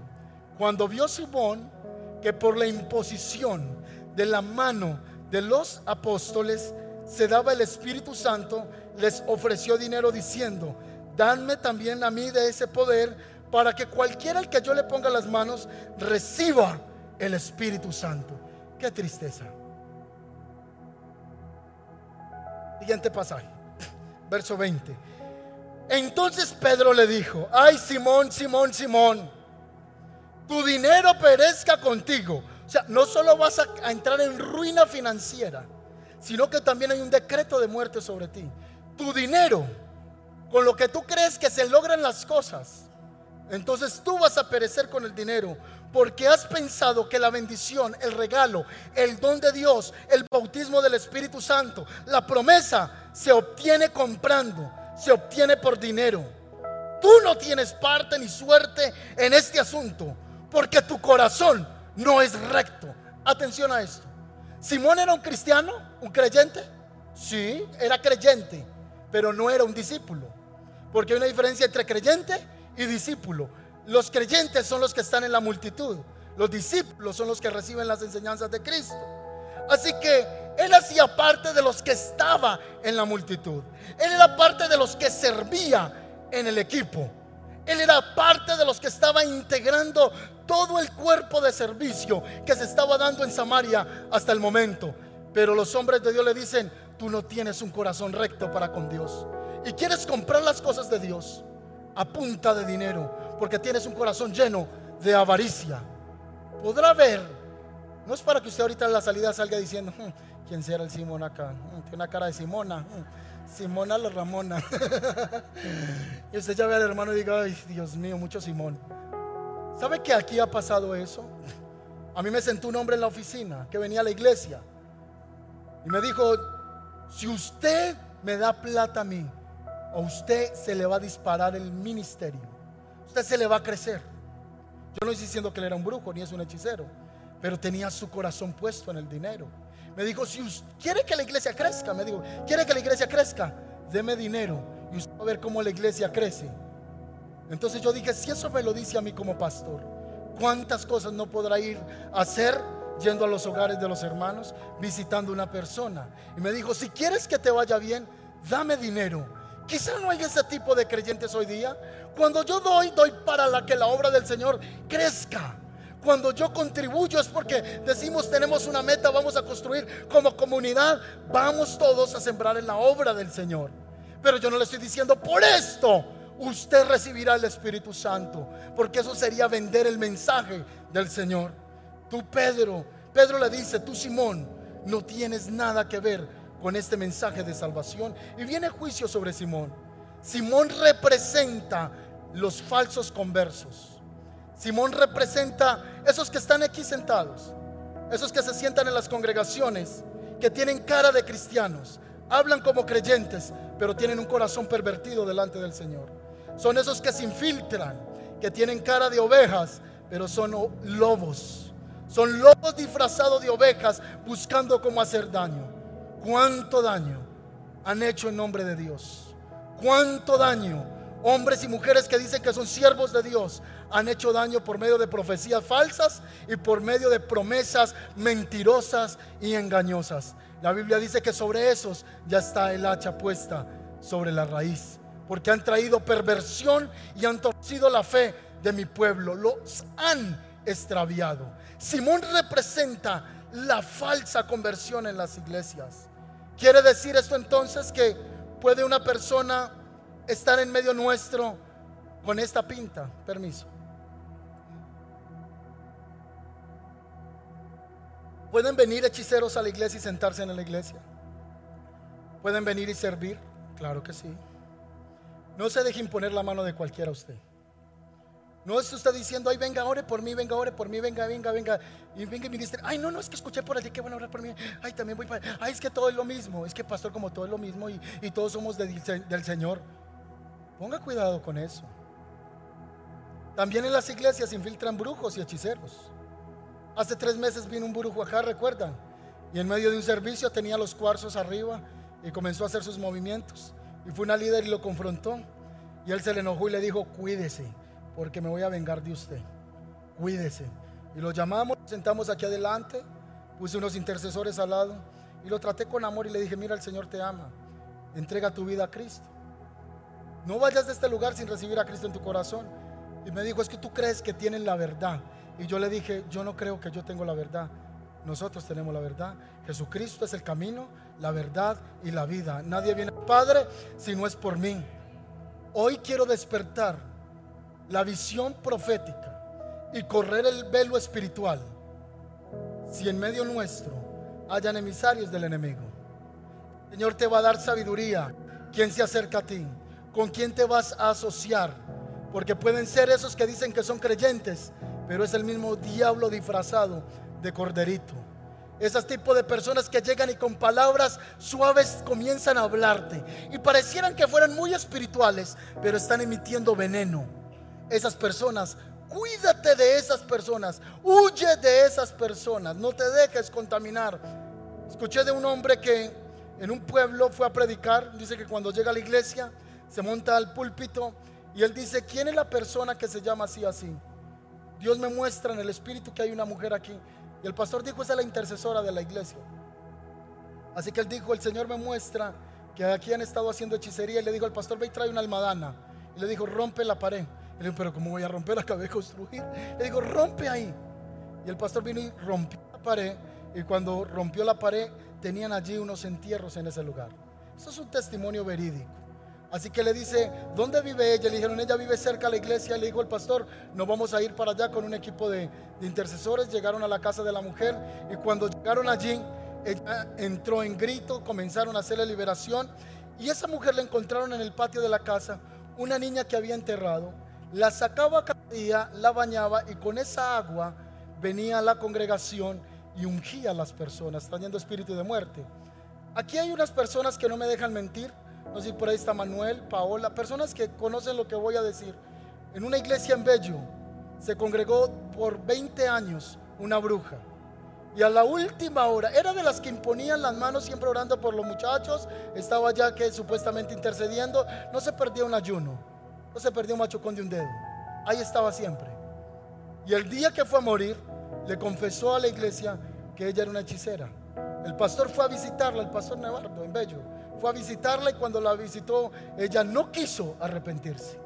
Cuando vio Simón que por la imposición de la mano de los apóstoles se daba el Espíritu Santo, les ofreció dinero diciendo, danme también a mí de ese poder para que cualquiera al que yo le ponga las manos reciba el Espíritu Santo. Qué tristeza. Siguiente pasaje, verso 20. Entonces Pedro le dijo, ay Simón, Simón, Simón, tu dinero perezca contigo. O sea, no solo vas a, entrar en ruina financiera, sino que también hay un decreto de muerte sobre ti. Tu dinero, con lo que tú crees que se logran las cosas, entonces tú vas a perecer con el dinero porque has pensado que la bendición, el regalo, el don de Dios, el bautismo del Espíritu Santo, la promesa se obtiene comprando, se obtiene por dinero. Tú no tienes parte ni suerte en este asunto porque tu corazón no es recto. Atención a esto. Simón era un cristiano, un creyente. Sí, era creyente, pero no era un discípulo. Porque hay una diferencia entre creyente y discípulo. Los creyentes son los que están en la multitud. Los discípulos son los que reciben las enseñanzas de Cristo. Así que él hacía parte de los que estaba en la multitud. Él era parte de los que servía en el equipo. Él era parte de los que estaba integrando todo el cuerpo de servicio que se estaba dando en Samaria hasta el momento. Pero los hombres de Dios le dicen, tú no tienes un corazón recto para con Dios. Y quieres comprar las cosas de Dios a punta de dinero, porque tienes un corazón lleno de avaricia. Podrá ver, no es para que usted ahorita en la salida salga diciendo, hmm, ¿quién será el Simón acá? Hmm, tiene una cara de Simona. Hmm, Simona la Ramona. y usted ya ve al hermano y diga, ay Dios mío, mucho Simón. ¿Sabe que aquí ha pasado eso? A mí me sentó un hombre en la oficina que venía a la iglesia y me dijo, si usted me da plata a mí, a usted se le va a disparar el ministerio. Usted se le va a crecer. Yo no estoy diciendo que él era un brujo ni es un hechicero, pero tenía su corazón puesto en el dinero. Me dijo, si usted quiere que la iglesia crezca, me dijo, quiere que la iglesia crezca, deme dinero y usted va a ver cómo la iglesia crece. Entonces yo dije, si eso me lo dice a mí como pastor, ¿cuántas cosas no podrá ir a hacer yendo a los hogares de los hermanos, visitando una persona? Y me dijo, si quieres que te vaya bien, dame dinero Quizá no hay ese tipo de creyentes hoy día. Cuando yo doy, doy para que la obra del Señor crezca. Cuando yo contribuyo es porque decimos tenemos una meta, vamos a construir como comunidad, vamos todos a sembrar en la obra del Señor. Pero yo no le estoy diciendo por esto usted recibirá el Espíritu Santo, porque eso sería vender el mensaje del Señor. Tú Pedro, Pedro le dice, tú Simón, no tienes nada que ver con este mensaje de salvación. Y viene juicio sobre Simón. Simón representa los falsos conversos. Simón representa esos que están aquí sentados, esos que se sientan en las congregaciones, que tienen cara de cristianos, hablan como creyentes, pero tienen un corazón pervertido delante del Señor. Son esos que se infiltran, que tienen cara de ovejas, pero son lobos. Son lobos disfrazados de ovejas buscando cómo hacer daño cuánto daño han hecho en nombre de Dios. Cuánto daño hombres y mujeres que dicen que son siervos de Dios han hecho daño por medio de profecías falsas y por medio de promesas mentirosas y engañosas. La Biblia dice que sobre esos ya está el hacha puesta sobre la raíz, porque han traído perversión y han torcido la fe de mi pueblo, los han extraviado. Simón representa la falsa conversión en las iglesias. ¿Quiere decir esto entonces que puede una persona estar en medio nuestro con esta pinta? Permiso. ¿Pueden venir hechiceros a la iglesia y sentarse en la iglesia? ¿Pueden venir y servir? Claro que sí. No se deje imponer la mano de cualquiera a usted. No es usted diciendo, ay, venga, ore por mí, venga, ore por mí, venga, venga, venga. Y venga y ministre, ay, no, no, es que escuché por allí que van a orar por mí. Ay, también voy para. Ay, es que todo es lo mismo. Es que, pastor, como todo es lo mismo y, y todos somos del Señor. Ponga cuidado con eso. También en las iglesias se infiltran brujos y hechiceros. Hace tres meses vino un brujo acá, ¿recuerdan? Y en medio de un servicio tenía los cuarzos arriba y comenzó a hacer sus movimientos. Y fue una líder y lo confrontó. Y él se le enojó y le dijo, cuídese, porque me voy a vengar de usted. Cuídese. Y lo llamamos, sentamos aquí adelante, puse unos intercesores al lado y lo traté con amor y le dije, mira, el Señor te ama. Entrega tu vida a Cristo. No vayas de este lugar sin recibir a Cristo en tu corazón. Y me dijo, es que tú crees que tienen la verdad. Y yo le dije, yo no creo que yo tengo la verdad. Nosotros tenemos la verdad. Jesucristo es el camino, la verdad y la vida. Nadie viene al Padre si no es por mí. Hoy quiero despertar la visión profética y correr el velo espiritual. Si en medio nuestro hayan emisarios del enemigo. Señor te va a dar sabiduría. ¿Quién se acerca a ti? ¿Con quién te vas a asociar? Porque pueden ser esos que dicen que son creyentes, pero es el mismo diablo disfrazado de corderito. Esos tipos de personas que llegan y con palabras suaves comienzan a hablarte. Y parecieran que fueran muy espirituales, pero están emitiendo veneno. Esas personas, cuídate de esas personas. Huye de esas personas. No te dejes contaminar. Escuché de un hombre que en un pueblo fue a predicar. Dice que cuando llega a la iglesia, se monta al púlpito y él dice, ¿quién es la persona que se llama así así? Dios me muestra en el espíritu que hay una mujer aquí. Y el pastor dijo, esa es la intercesora de la iglesia. Así que él dijo, el Señor me muestra que aquí han estado haciendo hechicería. Y le dijo al pastor, ve y trae una almadana. Y le dijo, rompe la pared. Le dijo, pero ¿cómo voy a romper? Acabé de construir. Le dijo, rompe ahí. Y el pastor vino y rompió la pared. Y cuando rompió la pared, tenían allí unos entierros en ese lugar. Eso es un testimonio verídico. Así que le dice, ¿dónde vive ella? Le dijeron, ella vive cerca de la iglesia. Le dijo el pastor, nos vamos a ir para allá con un equipo de, intercesores. Llegaron a la casa de la mujer y cuando llegaron allí, ella entró en grito, comenzaron a hacerle liberación. Y esa mujer la encontraron en el patio de la casa, una niña que había enterrado. La sacaba cada día, la bañaba y con esa agua venía a la congregación y ungía a las personas, trayendo espíritu de muerte. Aquí hay unas personas que no me dejan mentir no sé si por ahí está Manuel, Paola, personas que conocen lo que voy a decir. En una iglesia en Bello se congregó por 20 años una bruja. Y a la última hora, era de las que imponían las manos siempre orando por los muchachos, estaba ya que supuestamente intercediendo, no se perdía un ayuno, no se perdía un machucón de un dedo, ahí estaba siempre. Y el día que fue a morir, le confesó a la iglesia que ella era una hechicera. El pastor fue a visitarla, el pastor Nevardo, en Bello fue a visitarla y cuando la visitó, ella no quiso arrepentirse.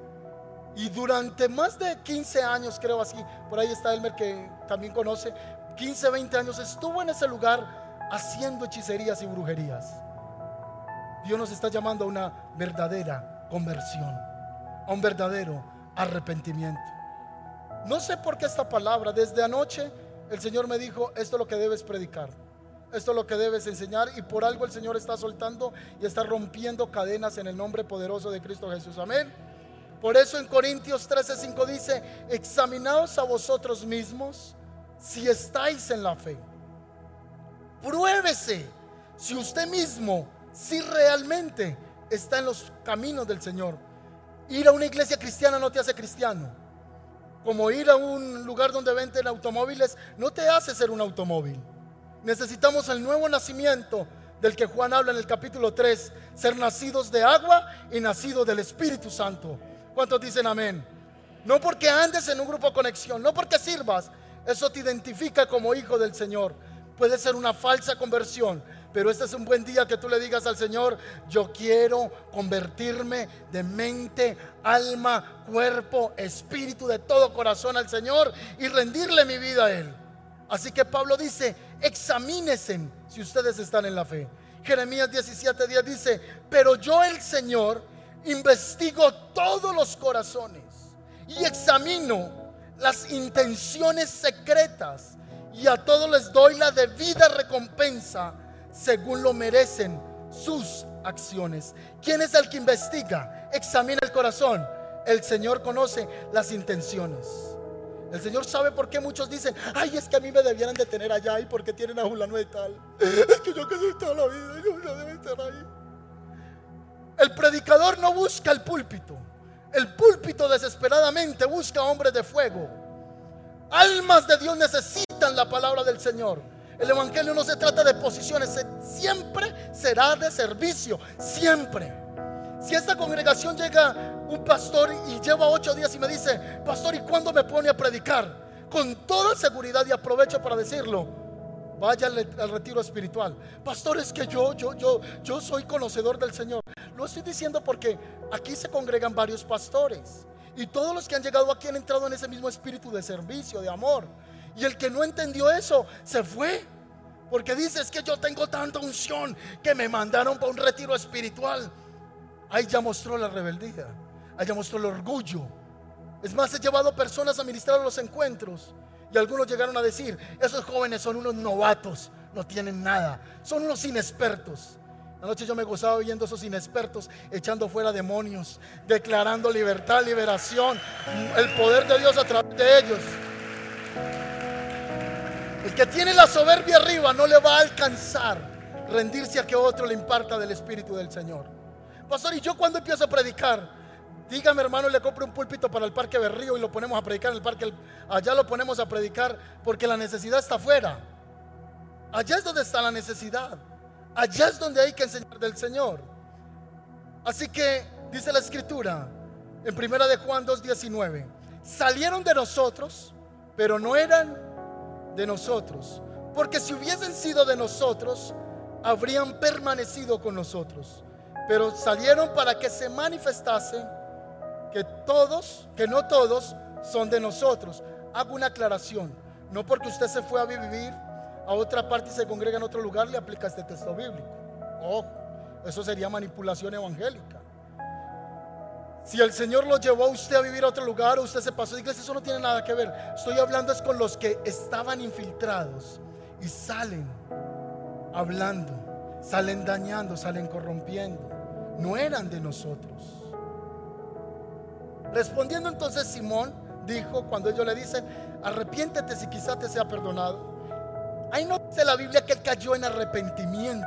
Y durante más de 15 años, creo así, por ahí está Elmer que también conoce, 15, 20 años estuvo en ese lugar haciendo hechicerías y brujerías. Dios nos está llamando a una verdadera conversión, a un verdadero arrepentimiento. No sé por qué esta palabra, desde anoche el Señor me dijo, esto es lo que debes predicar. Esto es lo que debes enseñar y por algo el Señor está soltando y está rompiendo cadenas en el nombre poderoso de Cristo Jesús. Amén. Por eso en Corintios 13:5 dice, examinaos a vosotros mismos si estáis en la fe. Pruébese si usted mismo, si realmente está en los caminos del Señor. Ir a una iglesia cristiana no te hace cristiano. Como ir a un lugar donde venden automóviles no te hace ser un automóvil. Necesitamos el nuevo nacimiento del que Juan habla en el capítulo 3, ser nacidos de agua y nacidos del Espíritu Santo. ¿Cuántos dicen amén? No porque andes en un grupo de conexión, no porque sirvas, eso te identifica como hijo del Señor. Puede ser una falsa conversión, pero este es un buen día que tú le digas al Señor, yo quiero convertirme de mente, alma, cuerpo, espíritu, de todo corazón al Señor y rendirle mi vida a Él. Así que Pablo dice, examínense si ustedes están en la fe. Jeremías 17:10 dice, pero yo el Señor investigo todos los corazones y examino las intenciones secretas y a todos les doy la debida recompensa según lo merecen sus acciones. ¿Quién es el que investiga? Examina el corazón. El Señor conoce las intenciones. El Señor sabe por qué muchos dicen, ay, es que a mí me debieran de tener allá y porque tienen a fulano de tal. Es que yo que soy toda la vida, yo no debo estar ahí. El predicador no busca el púlpito. El púlpito desesperadamente busca hombres de fuego. Almas de Dios necesitan la palabra del Señor. El Evangelio no se trata de posiciones, siempre será de servicio, siempre. Si esta congregación llega un pastor y lleva ocho días y me dice, pastor, ¿y cuándo me pone a predicar? Con toda seguridad y aprovecho para decirlo, vaya al, retiro espiritual. Pastor, es que yo, yo, yo, yo soy conocedor del Señor. Lo estoy diciendo porque aquí se congregan varios pastores. Y todos los que han llegado aquí han entrado en ese mismo espíritu de servicio, de amor. Y el que no entendió eso, se fue. Porque dice, es que yo tengo tanta unción que me mandaron para un retiro espiritual. Ahí ya mostró la rebeldía. Ahí ya mostró el orgullo. Es más, he llevado personas a ministrar los encuentros. Y algunos llegaron a decir, esos jóvenes son unos novatos, no tienen nada. Son unos inexpertos. Anoche yo me gozaba viendo esos inexpertos echando fuera demonios, declarando libertad, liberación, el poder de Dios a través de ellos. El que tiene la soberbia arriba no le va a alcanzar rendirse a que otro le imparta del Espíritu del Señor. Pastor, ¿y yo cuando empiezo a predicar? Dígame, hermano, le compro un púlpito para el Parque Berrío y lo ponemos a predicar en el parque. Allá lo ponemos a predicar porque la necesidad está afuera. Allá es donde está la necesidad. Allá es donde hay que enseñar del Señor. Así que dice la escritura en primera de Juan 2:19, salieron de nosotros, pero no eran de nosotros, porque si hubiesen sido de nosotros, habrían permanecido con nosotros. Pero salieron para que se manifestase que todos, que no todos son de nosotros. Hago una aclaración, no porque usted se fue a vivir a otra parte y se congrega en otro lugar, le aplica este texto bíblico. Ojo, eso sería manipulación evangélica. Si el Señor lo llevó a usted a vivir a otro lugar o usted se pasó de iglesia, eso no tiene nada que ver. Estoy hablando es con los que estaban infiltrados y salen hablando, salen dañando, salen corrompiendo. No eran de nosotros. Respondiendo entonces Simón dijo cuando ellos le dicen, arrepiéntete si quizás te sea perdonado. Ahí no dice la Biblia que él cayó en arrepentimiento.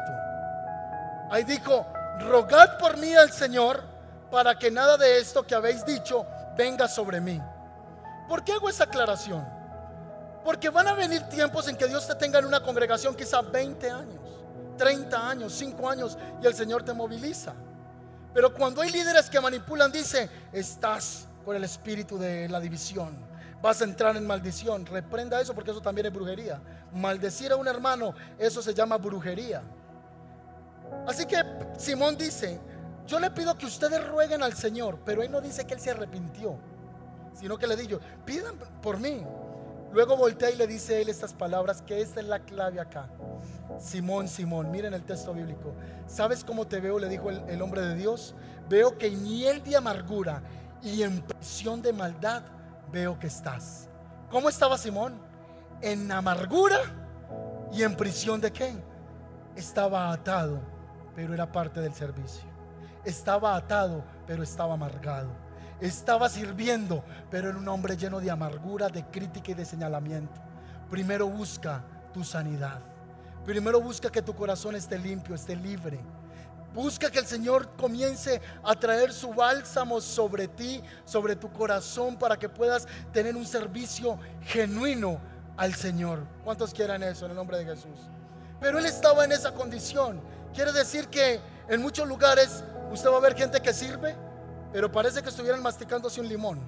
Ahí dijo, rogad por mí al Señor para que nada de esto que habéis dicho venga sobre mí. ¿Por qué hago esa aclaración? Porque van a venir tiempos en que Dios te tenga en una congregación quizá 20 años, 30 años, 5 años y el Señor te moviliza. Pero cuando hay líderes que manipulan, dice, estás con el espíritu de la división vas a entrar en maldición. Reprenda eso porque eso también es brujería. Maldecir a un hermano, eso se llama brujería. Así que Simón dice, yo le pido que ustedes rueguen al Señor, pero él no dice que él se arrepintió, sino que le digo, pidan por mí. Luego voltea y le dice a él estas palabras, que esta es la clave acá. Simón, Simón, miren el texto bíblico. ¿Sabes cómo te veo? Le dijo el, el hombre de Dios. Veo que en miel de amargura y en prisión de maldad veo que estás. ¿Cómo estaba Simón? En amargura y en prisión de qué? Estaba atado, pero era parte del servicio. Estaba atado, pero estaba amargado. Estaba sirviendo, pero era un hombre lleno de amargura, de crítica y de señalamiento. Primero busca tu sanidad. Primero busca que tu corazón esté limpio, esté libre Busca que el Señor comience a traer su bálsamo sobre ti, sobre tu corazón, para que puedas tener un servicio genuino al Señor. ¿Cuántos quieran eso en el nombre de Jesús? Pero él estaba en esa condición. Quiere decir que en muchos lugares usted va a ver gente que sirve, pero parece que estuvieran masticándose un limón,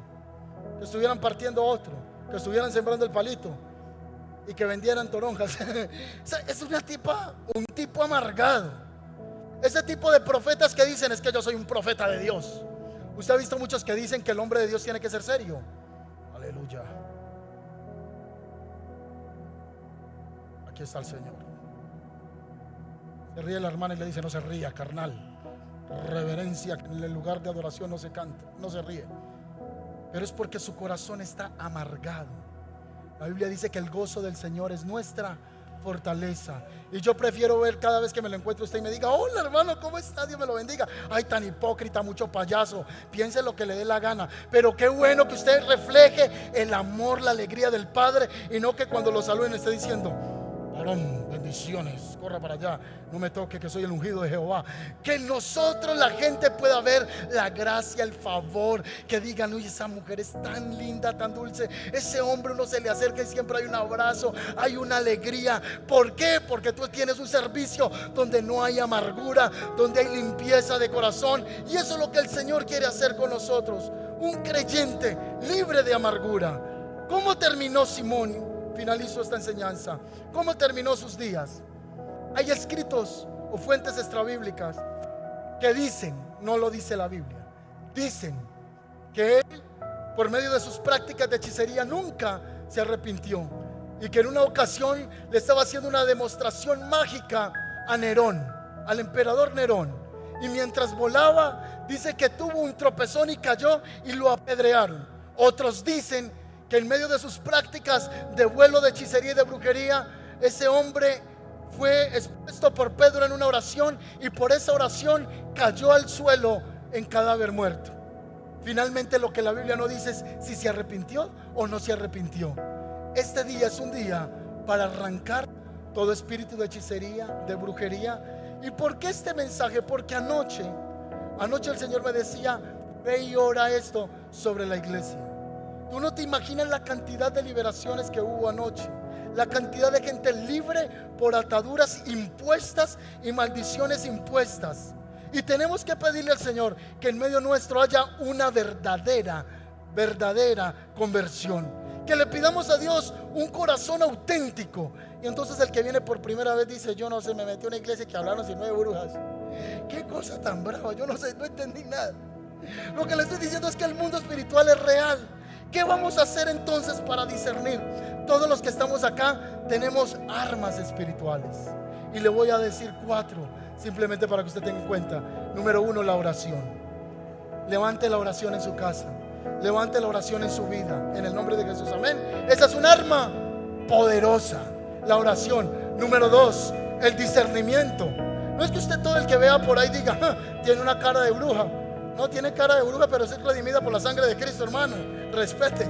que estuvieran partiendo otro, que estuvieran sembrando el palito y que vendieran toronjas. es una tipa, un tipo amargado. Ese tipo de profetas que dicen es que yo soy un profeta de Dios. Usted ha visto muchos que dicen que el hombre de Dios tiene que ser serio. Aleluya. Aquí está el Señor. Se ríe la hermana y le dice, no se ría, carnal. Reverencia, en el lugar de adoración no se canta, no se ríe. Pero es porque su corazón está amargado. La Biblia dice que el gozo del Señor es nuestra fortaleza. Y yo prefiero ver cada vez que me lo encuentro usted y me diga, hola hermano, ¿cómo está? Dios me lo bendiga. Ay, tan hipócrita, mucho payaso. Piense lo que le dé la gana. Pero qué bueno que usted refleje el amor, la alegría del Padre y no que cuando lo saluden esté diciendo, bendiciones, corra para allá, no me toque que soy el ungido de Jehová. Que nosotros la gente pueda ver la gracia, el favor, que digan, uy, esa mujer es tan linda, tan dulce, ese hombre uno se le acerca y siempre hay un abrazo, hay una alegría. ¿Por qué? Porque tú tienes un servicio donde no hay amargura, donde hay limpieza de corazón. Y eso es lo que el Señor quiere hacer con nosotros. Un creyente libre de amargura. ¿Cómo terminó Simón? Finalizo esta enseñanza. ¿Cómo terminó sus días? Hay escritos o fuentes extrabíblicas que dicen, no lo dice la Biblia, dicen que él, por medio de sus prácticas de hechicería, nunca se arrepintió y que en una ocasión le estaba haciendo una demostración mágica a Nerón, al emperador Nerón. Y mientras volaba, dice que tuvo un tropezón y cayó y lo apedrearon. Otros dicen que en medio de sus prácticas de vuelo de hechicería y de brujería, ese hombre fue expuesto por Pedro en una oración y por esa oración cayó al suelo en cadáver muerto. Finalmente lo que la Biblia no dice es si se arrepintió o no se arrepintió. Este día es un día para arrancar todo espíritu de hechicería, de brujería. ¿Y por qué este mensaje? Porque anoche, anoche el Señor me decía, ve y ora esto sobre la iglesia. Tú no te imaginas la cantidad de liberaciones que hubo anoche. La cantidad de gente libre por ataduras impuestas y maldiciones impuestas. Y tenemos que pedirle al Señor que en medio nuestro haya una verdadera, verdadera conversión. Que le pidamos a Dios un corazón auténtico. Y entonces el que viene por primera vez dice, yo no sé, me metí a una iglesia que hablaron sin nueve brujas. Qué cosa tan brava, yo no sé, no entendí nada. Lo que le estoy diciendo es que el mundo espiritual es real. ¿Qué vamos a hacer entonces para discernir? Todos los que estamos acá tenemos armas espirituales. Y le voy a decir cuatro, simplemente para que usted tenga en cuenta. Número uno, la oración. Levante la oración en su casa. Levante la oración en su vida. En el nombre de Jesús. Amén. Esa es un arma poderosa. La oración. Número dos, el discernimiento. No es que usted todo el que vea por ahí diga, tiene una cara de bruja. No tiene cara de bruja, pero es redimida por la sangre de Cristo, hermano respete,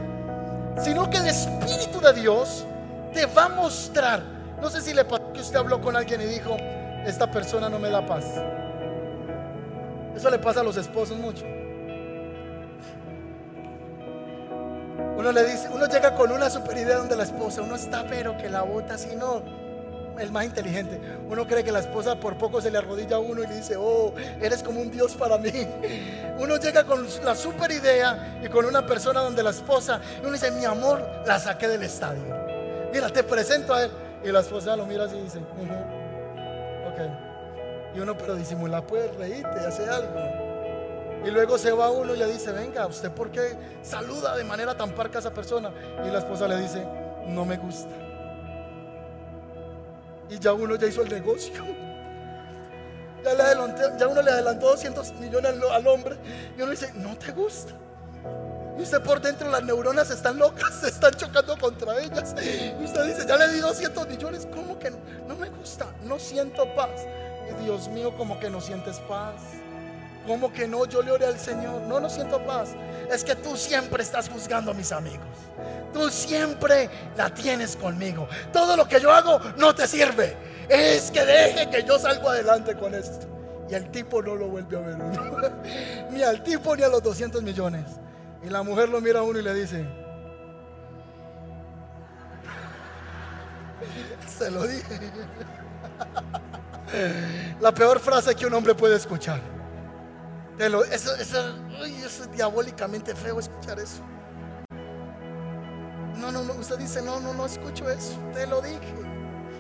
sino que el Espíritu de Dios te va a mostrar. No sé si le pasó que usted habló con alguien y dijo, esta persona no me da paz. Eso le pasa a los esposos mucho. Uno le dice, uno llega con una super idea donde la esposa, uno está pero que la bota así, no, el más inteligente. Uno cree que la esposa por poco se le arrodilla a uno y le dice, oh, eres como un Dios para mí. Uno llega con la super idea y con una persona donde la esposa, y uno dice, mi amor, la saqué del estadio. Mira, te presento a él. Y la esposa lo mira así y dice, ok. Y uno, pero disimula, puede reírte, hace algo. Y luego se va uno y le dice, venga, ¿usted por qué saluda de manera tan parca a esa persona? Y la esposa le dice, no me gusta y ya uno ya hizo el negocio. Ya, ya uno le adelantó 200 millones al, hombre y uno dice, no te gusta. Y usted por dentro las neuronas están locas, se están chocando contra ellas. Y usted dice, ya le di 200 millones, ¿cómo que no? No me gusta, no siento paz. Y Dios mío, como que no sientes paz. ¿Cómo que no? Yo le oré al Señor. No, no siento paz. Es que tú siempre estás juzgando a mis amigos. Tú siempre la tienes conmigo. Todo lo que yo hago no te sirve. Es que deje que yo salgo adelante con esto. Y el tipo no lo vuelve a ver ni al tipo ni a los 200 millones. Y la mujer lo mira a uno y le dice, se lo dije. La peor frase que un hombre puede escuchar. Eso, eso es diabólicamente feo escuchar eso. No, no, no, usted dice, no, no, no escucho eso. Te lo dije.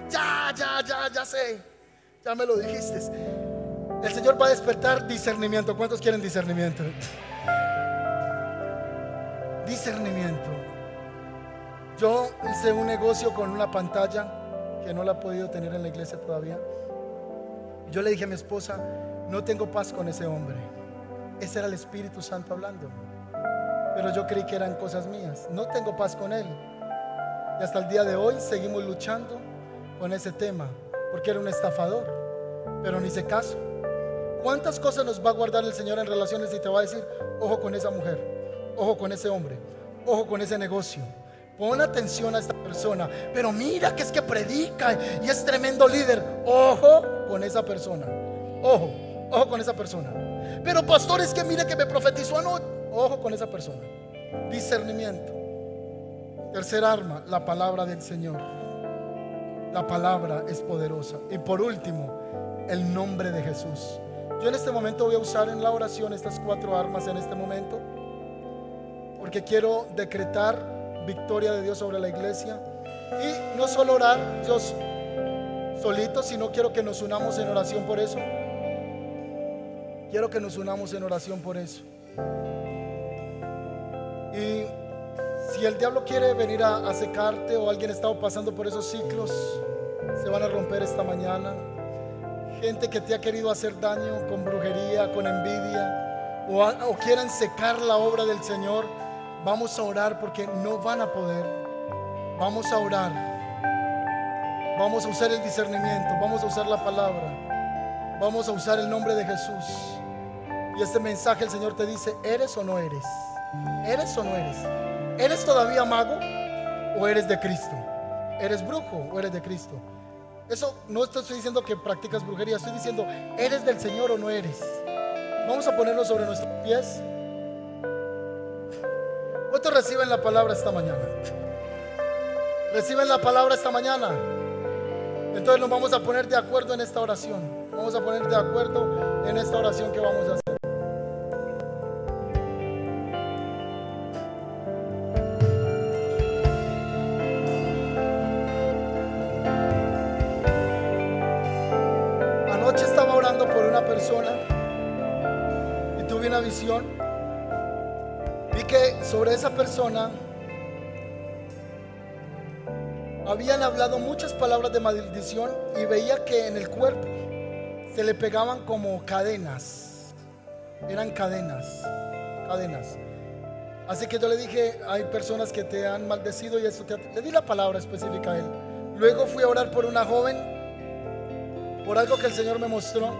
Ya, ya, ya, ya sé. Ya me lo dijiste. El Señor va a despertar discernimiento. ¿Cuántos quieren discernimiento? Discernimiento. Yo hice un negocio con una pantalla que no la he podido tener en la iglesia todavía. Yo le dije a mi esposa, no tengo paz con ese hombre. Ese era el Espíritu Santo hablando pero yo creí que eran cosas mías. No tengo paz con él. Y hasta el día de hoy seguimos luchando con ese tema, porque era un estafador, pero ni se caso. ¿Cuántas cosas nos va a guardar el Señor en relaciones y te va a decir, ojo con esa mujer, ojo con ese hombre, ojo con ese negocio? Pon atención a esta persona. Pero mira que es que predica y es tremendo líder. Ojo con esa persona. Ojo, ojo con esa persona. Pero pastor, es que mire que me profetizó anoche. Ojo con esa persona. Discernimiento. Tercer arma, la palabra del Señor. La palabra es poderosa. Y por último, el nombre de Jesús. Yo en este momento voy a usar en la oración estas cuatro armas en este momento. Porque quiero decretar victoria de Dios sobre la iglesia. Y no solo orar yo solito, sino quiero que nos unamos en oración por eso. Quiero que nos unamos en oración por eso. Y si el diablo quiere venir a, secarte o alguien está pasando por esos ciclos, se van a romper esta mañana. Gente que te ha querido hacer daño con brujería, con envidia, o, o quieran secar la obra del Señor, vamos a orar porque no van a poder. Vamos a orar. Vamos a usar el discernimiento, vamos a usar la palabra, vamos a usar el nombre de Jesús. Y este mensaje el Señor te dice, ¿eres o no eres? ¿Eres o no eres? ¿Eres todavía mago o eres de Cristo? ¿Eres brujo o eres de Cristo? Eso no estoy diciendo que practicas brujería, estoy diciendo, ¿eres del Señor o no eres? Vamos a ponernos sobre nuestros pies. ¿Cuántos reciben la palabra esta mañana? ¿Reciben la palabra esta mañana? Entonces nos vamos a poner de acuerdo en esta oración. Vamos a poner de acuerdo en esta oración que vamos a hacer. Esa persona habían hablado muchas palabras de maldición y veía que en el cuerpo se le pegaban como cadenas. Eran cadenas, cadenas. Así que yo le dije, hay personas que te han maldecido y eso te... Le di la palabra específica a él. Luego fui a orar por una joven, por algo que el Señor me mostró.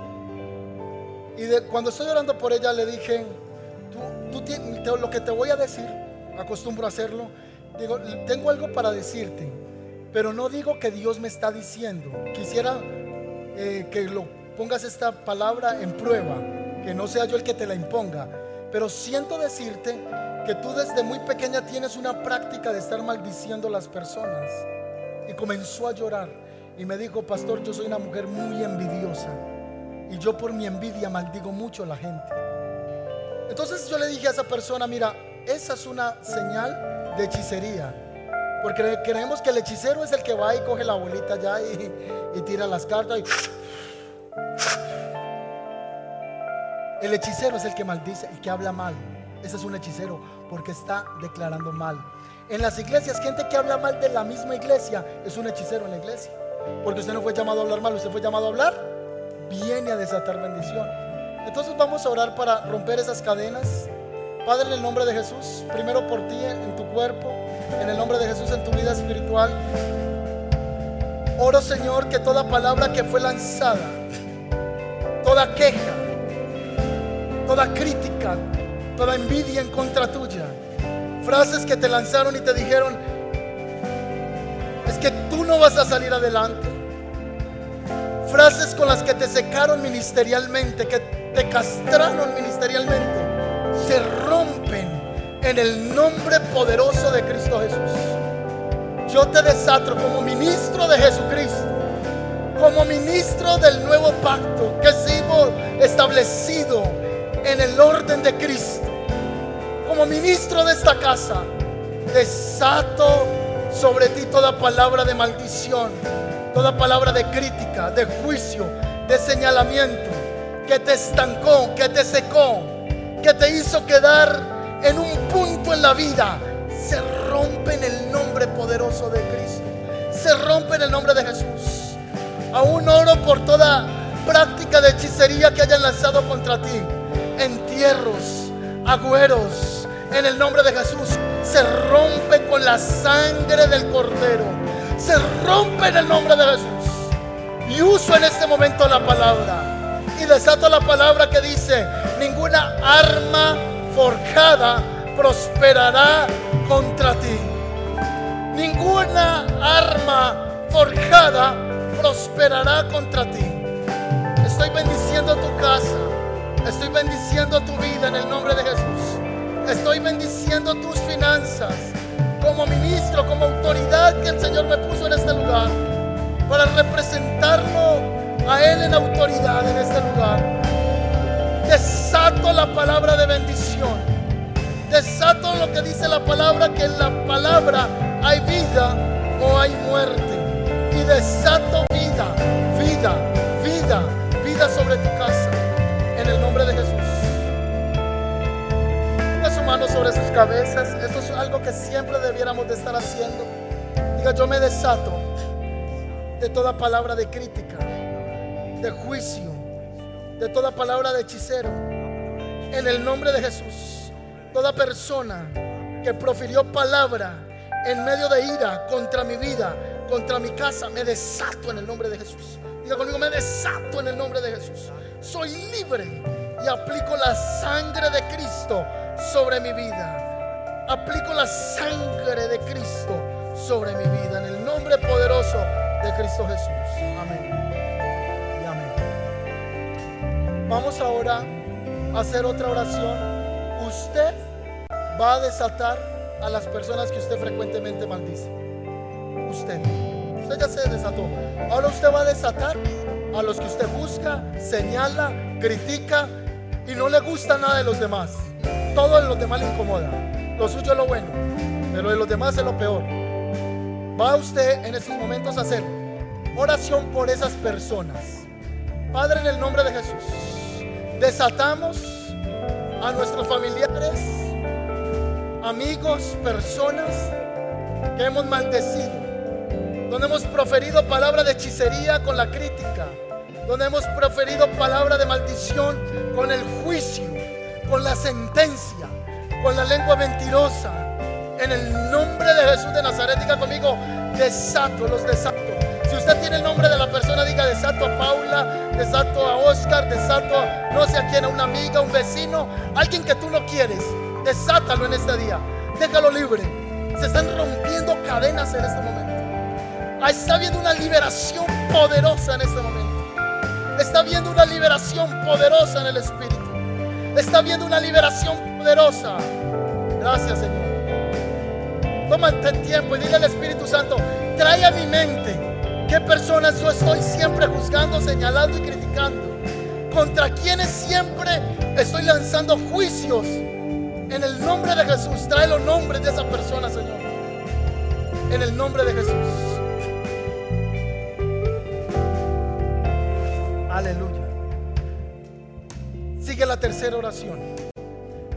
Y cuando estoy orando por ella le dije, tú, tú lo que te voy a decir, acostumbro a hacerlo, digo, tengo algo para decirte, pero no digo que Dios me está diciendo. Quisiera eh, que lo pongas esta palabra en prueba, que no sea yo el que te la imponga, pero siento decirte que tú desde muy pequeña tienes una práctica de estar maldiciendo a las personas. Y comenzó a llorar y me dijo, pastor, yo soy una mujer muy envidiosa. Y yo por mi envidia maldigo mucho a la gente. Entonces yo le dije a esa persona, mira, esa es una señal de hechicería. Porque creemos que el hechicero es el que va y coge la bolita ya y, tira las cartas. El hechicero es el que maldice, el que habla mal. Ese es un hechicero porque está declarando mal. En las iglesias, gente que habla mal de la misma iglesia es un hechicero en la iglesia. Porque usted no fue llamado a hablar mal, usted fue llamado a hablar viene a desatar bendición. Entonces vamos a orar para romper esas cadenas. Padre, en el nombre de Jesús, primero por ti en tu cuerpo, en el nombre de Jesús en tu vida espiritual. Oro, Señor, que toda palabra que fue lanzada, toda queja, toda crítica, toda envidia en contra tuya, frases que te lanzaron y te dijeron, es que tú no vas a salir adelante frases con las que te secaron ministerialmente, que te castraron ministerialmente, se rompen en el nombre poderoso de Cristo Jesús. Yo te desato como ministro de Jesucristo, como ministro del nuevo pacto que sigo establecido en el orden de Cristo, como ministro de esta casa, desato sobre ti toda palabra de maldición toda palabra de crítica, de juicio, de señalamiento, que te estancó, que te secó, que te hizo quedar en un punto en la vida, se rompe en el nombre poderoso de Cristo. Se rompe en el nombre de Jesús. Aún oro por toda práctica de hechicería que hayan lanzado contra ti. Entierros, agüeros, en el nombre de Jesús. Se rompe con la sangre del cordero se rompe en el nombre de Jesús. Y uso en este momento la palabra. Y desato la palabra que dice, ninguna arma forjada prosperará contra ti. Ninguna arma forjada prosperará contra ti. Estoy bendiciendo tu casa. Estoy bendiciendo tu vida en el nombre de Jesús. Estoy bendiciendo tus finanzas como ministro, como autoridad que el Señor me puso en este lugar para representarlo a Él en autoridad en este lugar. Desato la palabra de bendición. Desato lo que dice la palabra, que en la palabra hay vida o hay muerte. Y desato vida, vida, vida, vida sobre tu casa. En el nombre de Jesús. Ponga su mano sobre sus cabezas. Esto es algo que siempre debiéramos de estar haciendo. Diga, yo me desato de toda palabra de crítica, de juicio, de toda palabra de hechicero. En el nombre de Jesús, toda persona que profirió palabra en medio de ira contra mi vida, contra mi casa, me desato en el nombre de Jesús. Diga conmigo, me desato en el nombre de Jesús. Soy libre y aplico la sangre de Cristo sobre mi vida. Aplico la sangre de Cristo sobre mi vida en el nombre poderoso de Cristo Jesús. Amén. Vamos ahora a hacer otra oración. Usted va a desatar a las personas que usted frecuentemente maldice. Usted. Usted ya se desató. Ahora usted va a desatar a los que usted busca, señala, critica y no le gusta nada de los demás. Todo de los demás le incomoda. Lo suyo es lo bueno, pero de los demás es lo peor. Va usted en estos momentos a hacer oración por esas personas. Padre, en el nombre de Jesús, desatamos a nuestros familiares, amigos, personas que hemos maldecido, donde hemos proferido palabra de hechicería con la crítica, donde hemos proferido palabra de maldición con el juicio, con la sentencia, con la lengua mentirosa. En el nombre de Jesús de Nazaret, diga conmigo, desato, los desato. Si usted tiene el nombre de la persona, diga desato a Paula, desato a Oscar, desato a no sé a quién, a una amiga, un vecino, alguien que tú no quieres. Desátalo en este día. Déjalo libre. Se están rompiendo cadenas en este momento. Está viendo una liberación poderosa en este momento. Está viendo una liberación poderosa en el Espíritu. Está viendo una liberación poderosa. Gracias, Señor. Tómate tiempo y dile al Espíritu Santo, trae a mi mente qué personas yo estoy siempre juzgando, señalando y criticando. Contra quienes siempre estoy lanzando juicios. En el nombre de Jesús, trae los nombres de esa persona, Señor. En el nombre de Jesús. Aleluya. Sigue la tercera oración.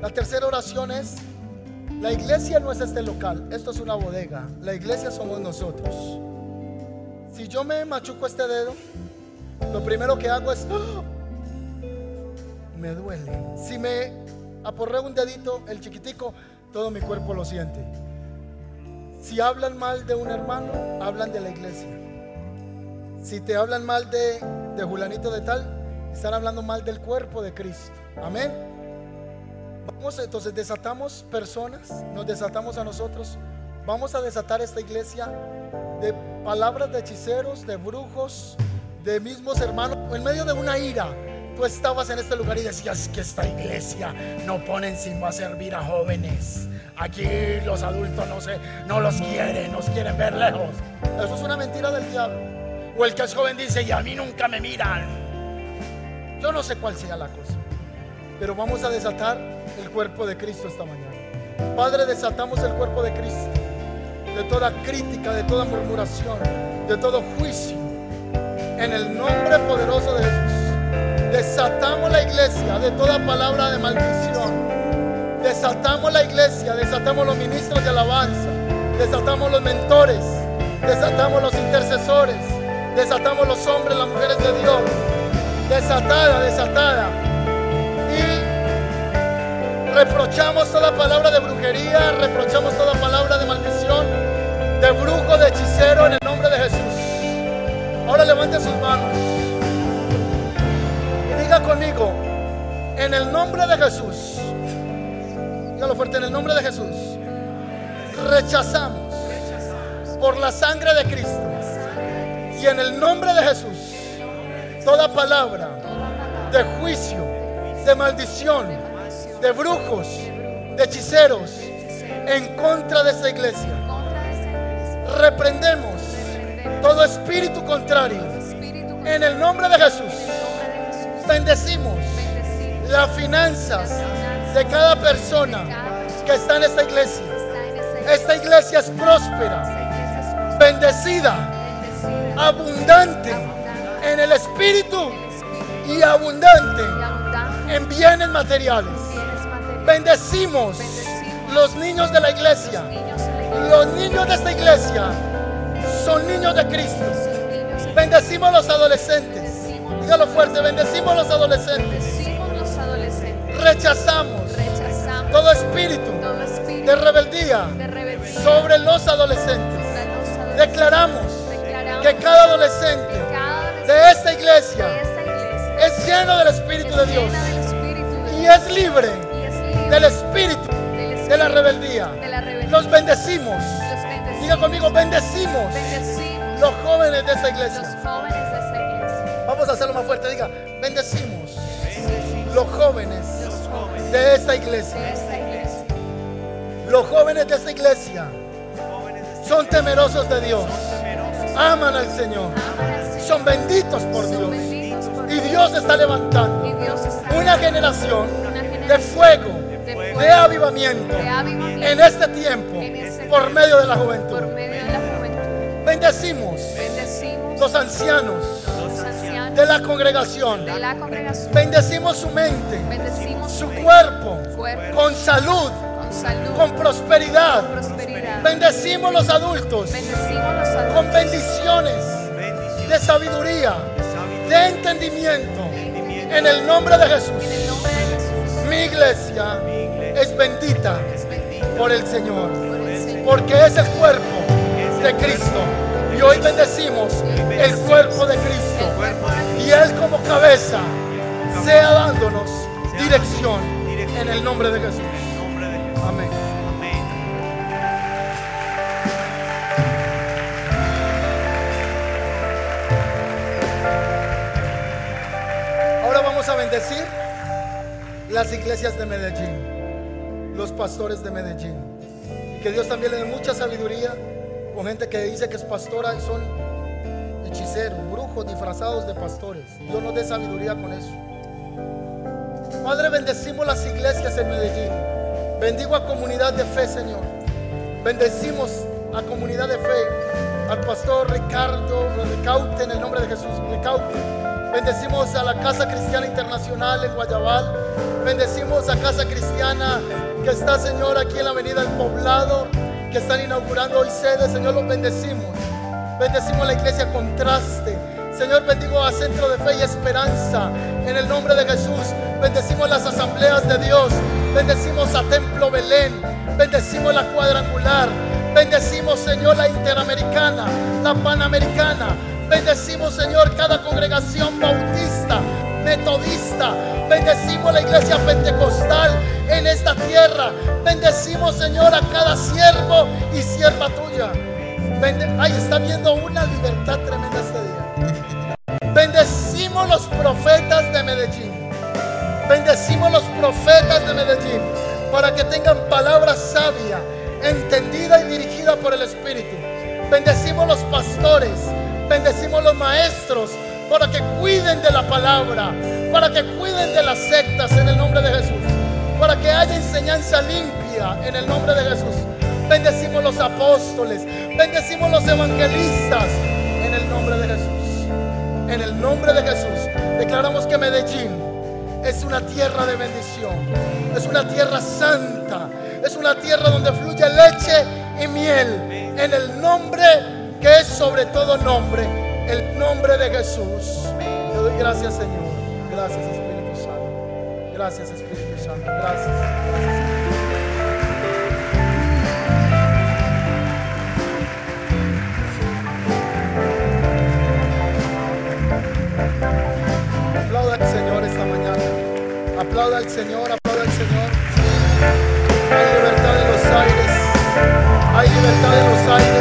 La tercera oración es, la iglesia no es este local, esto es una bodega. La iglesia somos nosotros. Si yo me machuco este dedo, lo primero que hago es, ¡ah! me duele. Si me aporreo un dedito, el chiquitico, todo mi cuerpo lo siente. Si hablan mal de un hermano, hablan de la iglesia. Si te hablan mal de, de Julanito de tal, están hablando mal del cuerpo de Cristo. Amén. Vamos entonces, desatamos personas, nos desatamos a nosotros. Vamos a desatar esta iglesia de palabras de hechiceros, de brujos, de mismos hermanos, en medio de una ira. Tú estabas en este lugar y decías que esta iglesia no pone encima a servir a jóvenes. Aquí los adultos no, se, no los quieren, nos quieren ver lejos. Eso es una mentira del diablo. O el que es joven dice, y a mí nunca me miran. Yo no sé cuál sea la cosa. Pero vamos a desatar el cuerpo de Cristo esta mañana. Padre, desatamos el cuerpo de Cristo. De toda crítica, de toda murmuración, de todo juicio. En el nombre poderoso de Jesús. Desatamos la iglesia de toda palabra de maldición. Desatamos la iglesia, desatamos los ministros de alabanza, desatamos los mentores, desatamos los intercesores, desatamos los hombres, las mujeres de Dios. Desatada, desatada. Y reprochamos toda palabra de brujería, reprochamos toda palabra de brujo, de hechicero en el nombre de Jesús. Ahora levante sus manos y diga conmigo, en el nombre de Jesús, dígalo fuerte, en el nombre de Jesús, rechazamos por la sangre de Cristo. Y en el nombre de Jesús, toda palabra de juicio, de maldición, de brujos, de hechiceros, en contra de esta iglesia. Reprendemos todo espíritu contrario. En el nombre de Jesús, bendecimos las finanzas de cada persona que está en esta iglesia. Esta iglesia es próspera, bendecida, abundante en el espíritu y abundante en bienes materiales. Bendecimos los niños de la iglesia. Los niños de esta iglesia son niños de Cristo. Bendecimos los adolescentes. Dígalo fuerte, bendecimos los adolescentes. Rechazamos todo espíritu de rebeldía sobre los adolescentes. Declaramos que cada adolescente de esta iglesia es lleno del Espíritu de Dios y es libre del espíritu de la rebeldía. Los bendecimos. Diga conmigo, bendecimos los jóvenes de esta iglesia. Vamos a hacerlo más fuerte. Diga, bendecimos los jóvenes de esta iglesia. Los jóvenes de esta iglesia son temerosos de Dios. Aman al Señor. Son benditos por Dios. Y Dios está levantando una generación de fuego, de avivamiento en este tiempo por medio de la juventud. Bendecimos los ancianos de la congregación. Bendecimos su mente, su cuerpo, con salud, con, prosperidad. Bendecimos los adultos, con bendiciones de sabiduría, de entendimiento. En el nombre de Jesús, mi iglesia es bendita por el Señor, porque es el cuerpo de Cristo. Y hoy bendecimos el cuerpo de Cristo. Y Él como cabeza sea dándonos dirección en el nombre de Jesús. Amén. Ahora vamos a bendecir las iglesias de Medellín, los pastores de Medellín. Que Dios también le dé mucha sabiduría con gente que dice que es pastora y son hechiceros, brujos disfrazados de pastores. Dios nos dé sabiduría con eso. Padre, bendecimos las iglesias en Medellín. Bendigo a comunidad de fe, Señor. Bendecimos a comunidad de fe, al pastor Ricardo Ricaute en el nombre de Jesús, Ricaute. Bendecimos a la Casa Cristiana Internacional en Guayabal. Bendecimos a Casa Cristiana que está, Señor, aquí en la Avenida El Poblado que están inaugurando hoy sede, Señor, los bendecimos. Bendecimos la iglesia Contraste. Señor, bendigo a Centro de Fe y Esperanza. En el nombre de Jesús, bendecimos las asambleas de Dios. Bendecimos a Templo Belén. Bendecimos la cuadrangular. Bendecimos, Señor, la interamericana, la panamericana. Bendecimos, Señor, cada congregación bautista, metodista. Bendecimos la iglesia pentecostal en esta tierra. Bendecimos, Señor, a cada siervo y sierva tuya. Ahí está viendo una libertad tremenda este día. Bendecimos los profetas de Medellín. Bendecimos los profetas de Medellín para que tengan palabra sabia, entendida y dirigida por el Espíritu. Bendecimos los pastores, bendecimos los maestros para que cuiden de la palabra, para que cuiden de las sectas en el nombre de Jesús, para que haya enseñanza limpia en el nombre de Jesús. Bendecimos los apóstoles, bendecimos los evangelistas en el nombre de Jesús. En el nombre de Jesús declaramos que Medellín es una tierra de bendición, es una tierra santa, es una tierra donde fluye leche y miel. En el nombre que es sobre todo nombre, el nombre de Jesús. Te doy gracias, Señor. Gracias, Espíritu Santo. Gracias, Espíritu Santo. Gracias. Aplauda al Señor esta mañana. Aplauda al Señor, aplauda al Señor. Hay libertad en los aires. Hay libertad en los aires.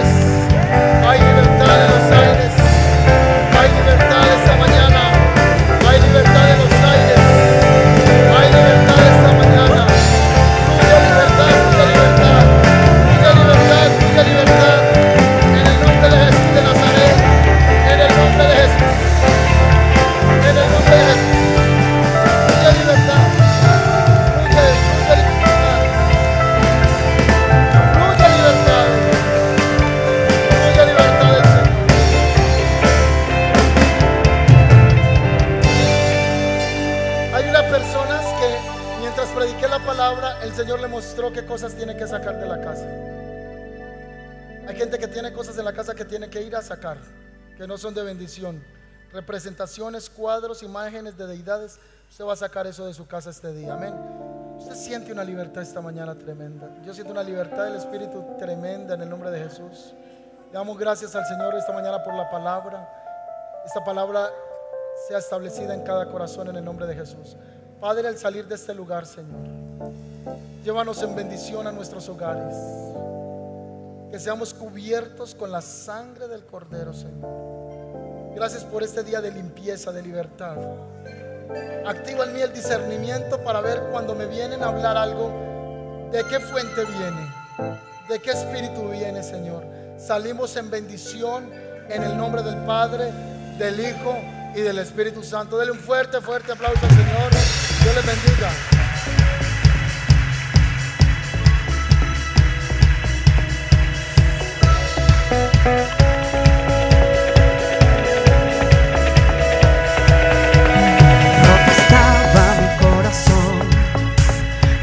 Que no son de bendición. Representaciones, cuadros, imágenes de deidades. Usted va a sacar eso de su casa este día. Amén. Usted siente una libertad esta mañana tremenda. Yo siento una libertad del Espíritu tremenda en el nombre de Jesús. Damos gracias al Señor esta mañana por la palabra. Esta palabra sea establecida en cada corazón en el nombre de Jesús. Padre, al salir de este lugar, Señor, llévanos en bendición a nuestros hogares. Que seamos cubiertos con la sangre del Cordero, Señor. Gracias por este día de limpieza, de libertad. Activa en mí el discernimiento para ver cuando me vienen a hablar algo, de qué fuente viene, de qué espíritu viene, Señor. Salimos en bendición en el nombre del Padre, del Hijo y del Espíritu Santo. Dele un fuerte, fuerte aplauso al Señor. Dios les bendiga.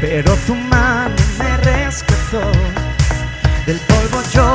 Pero tu mano me rescató. Del polvo yo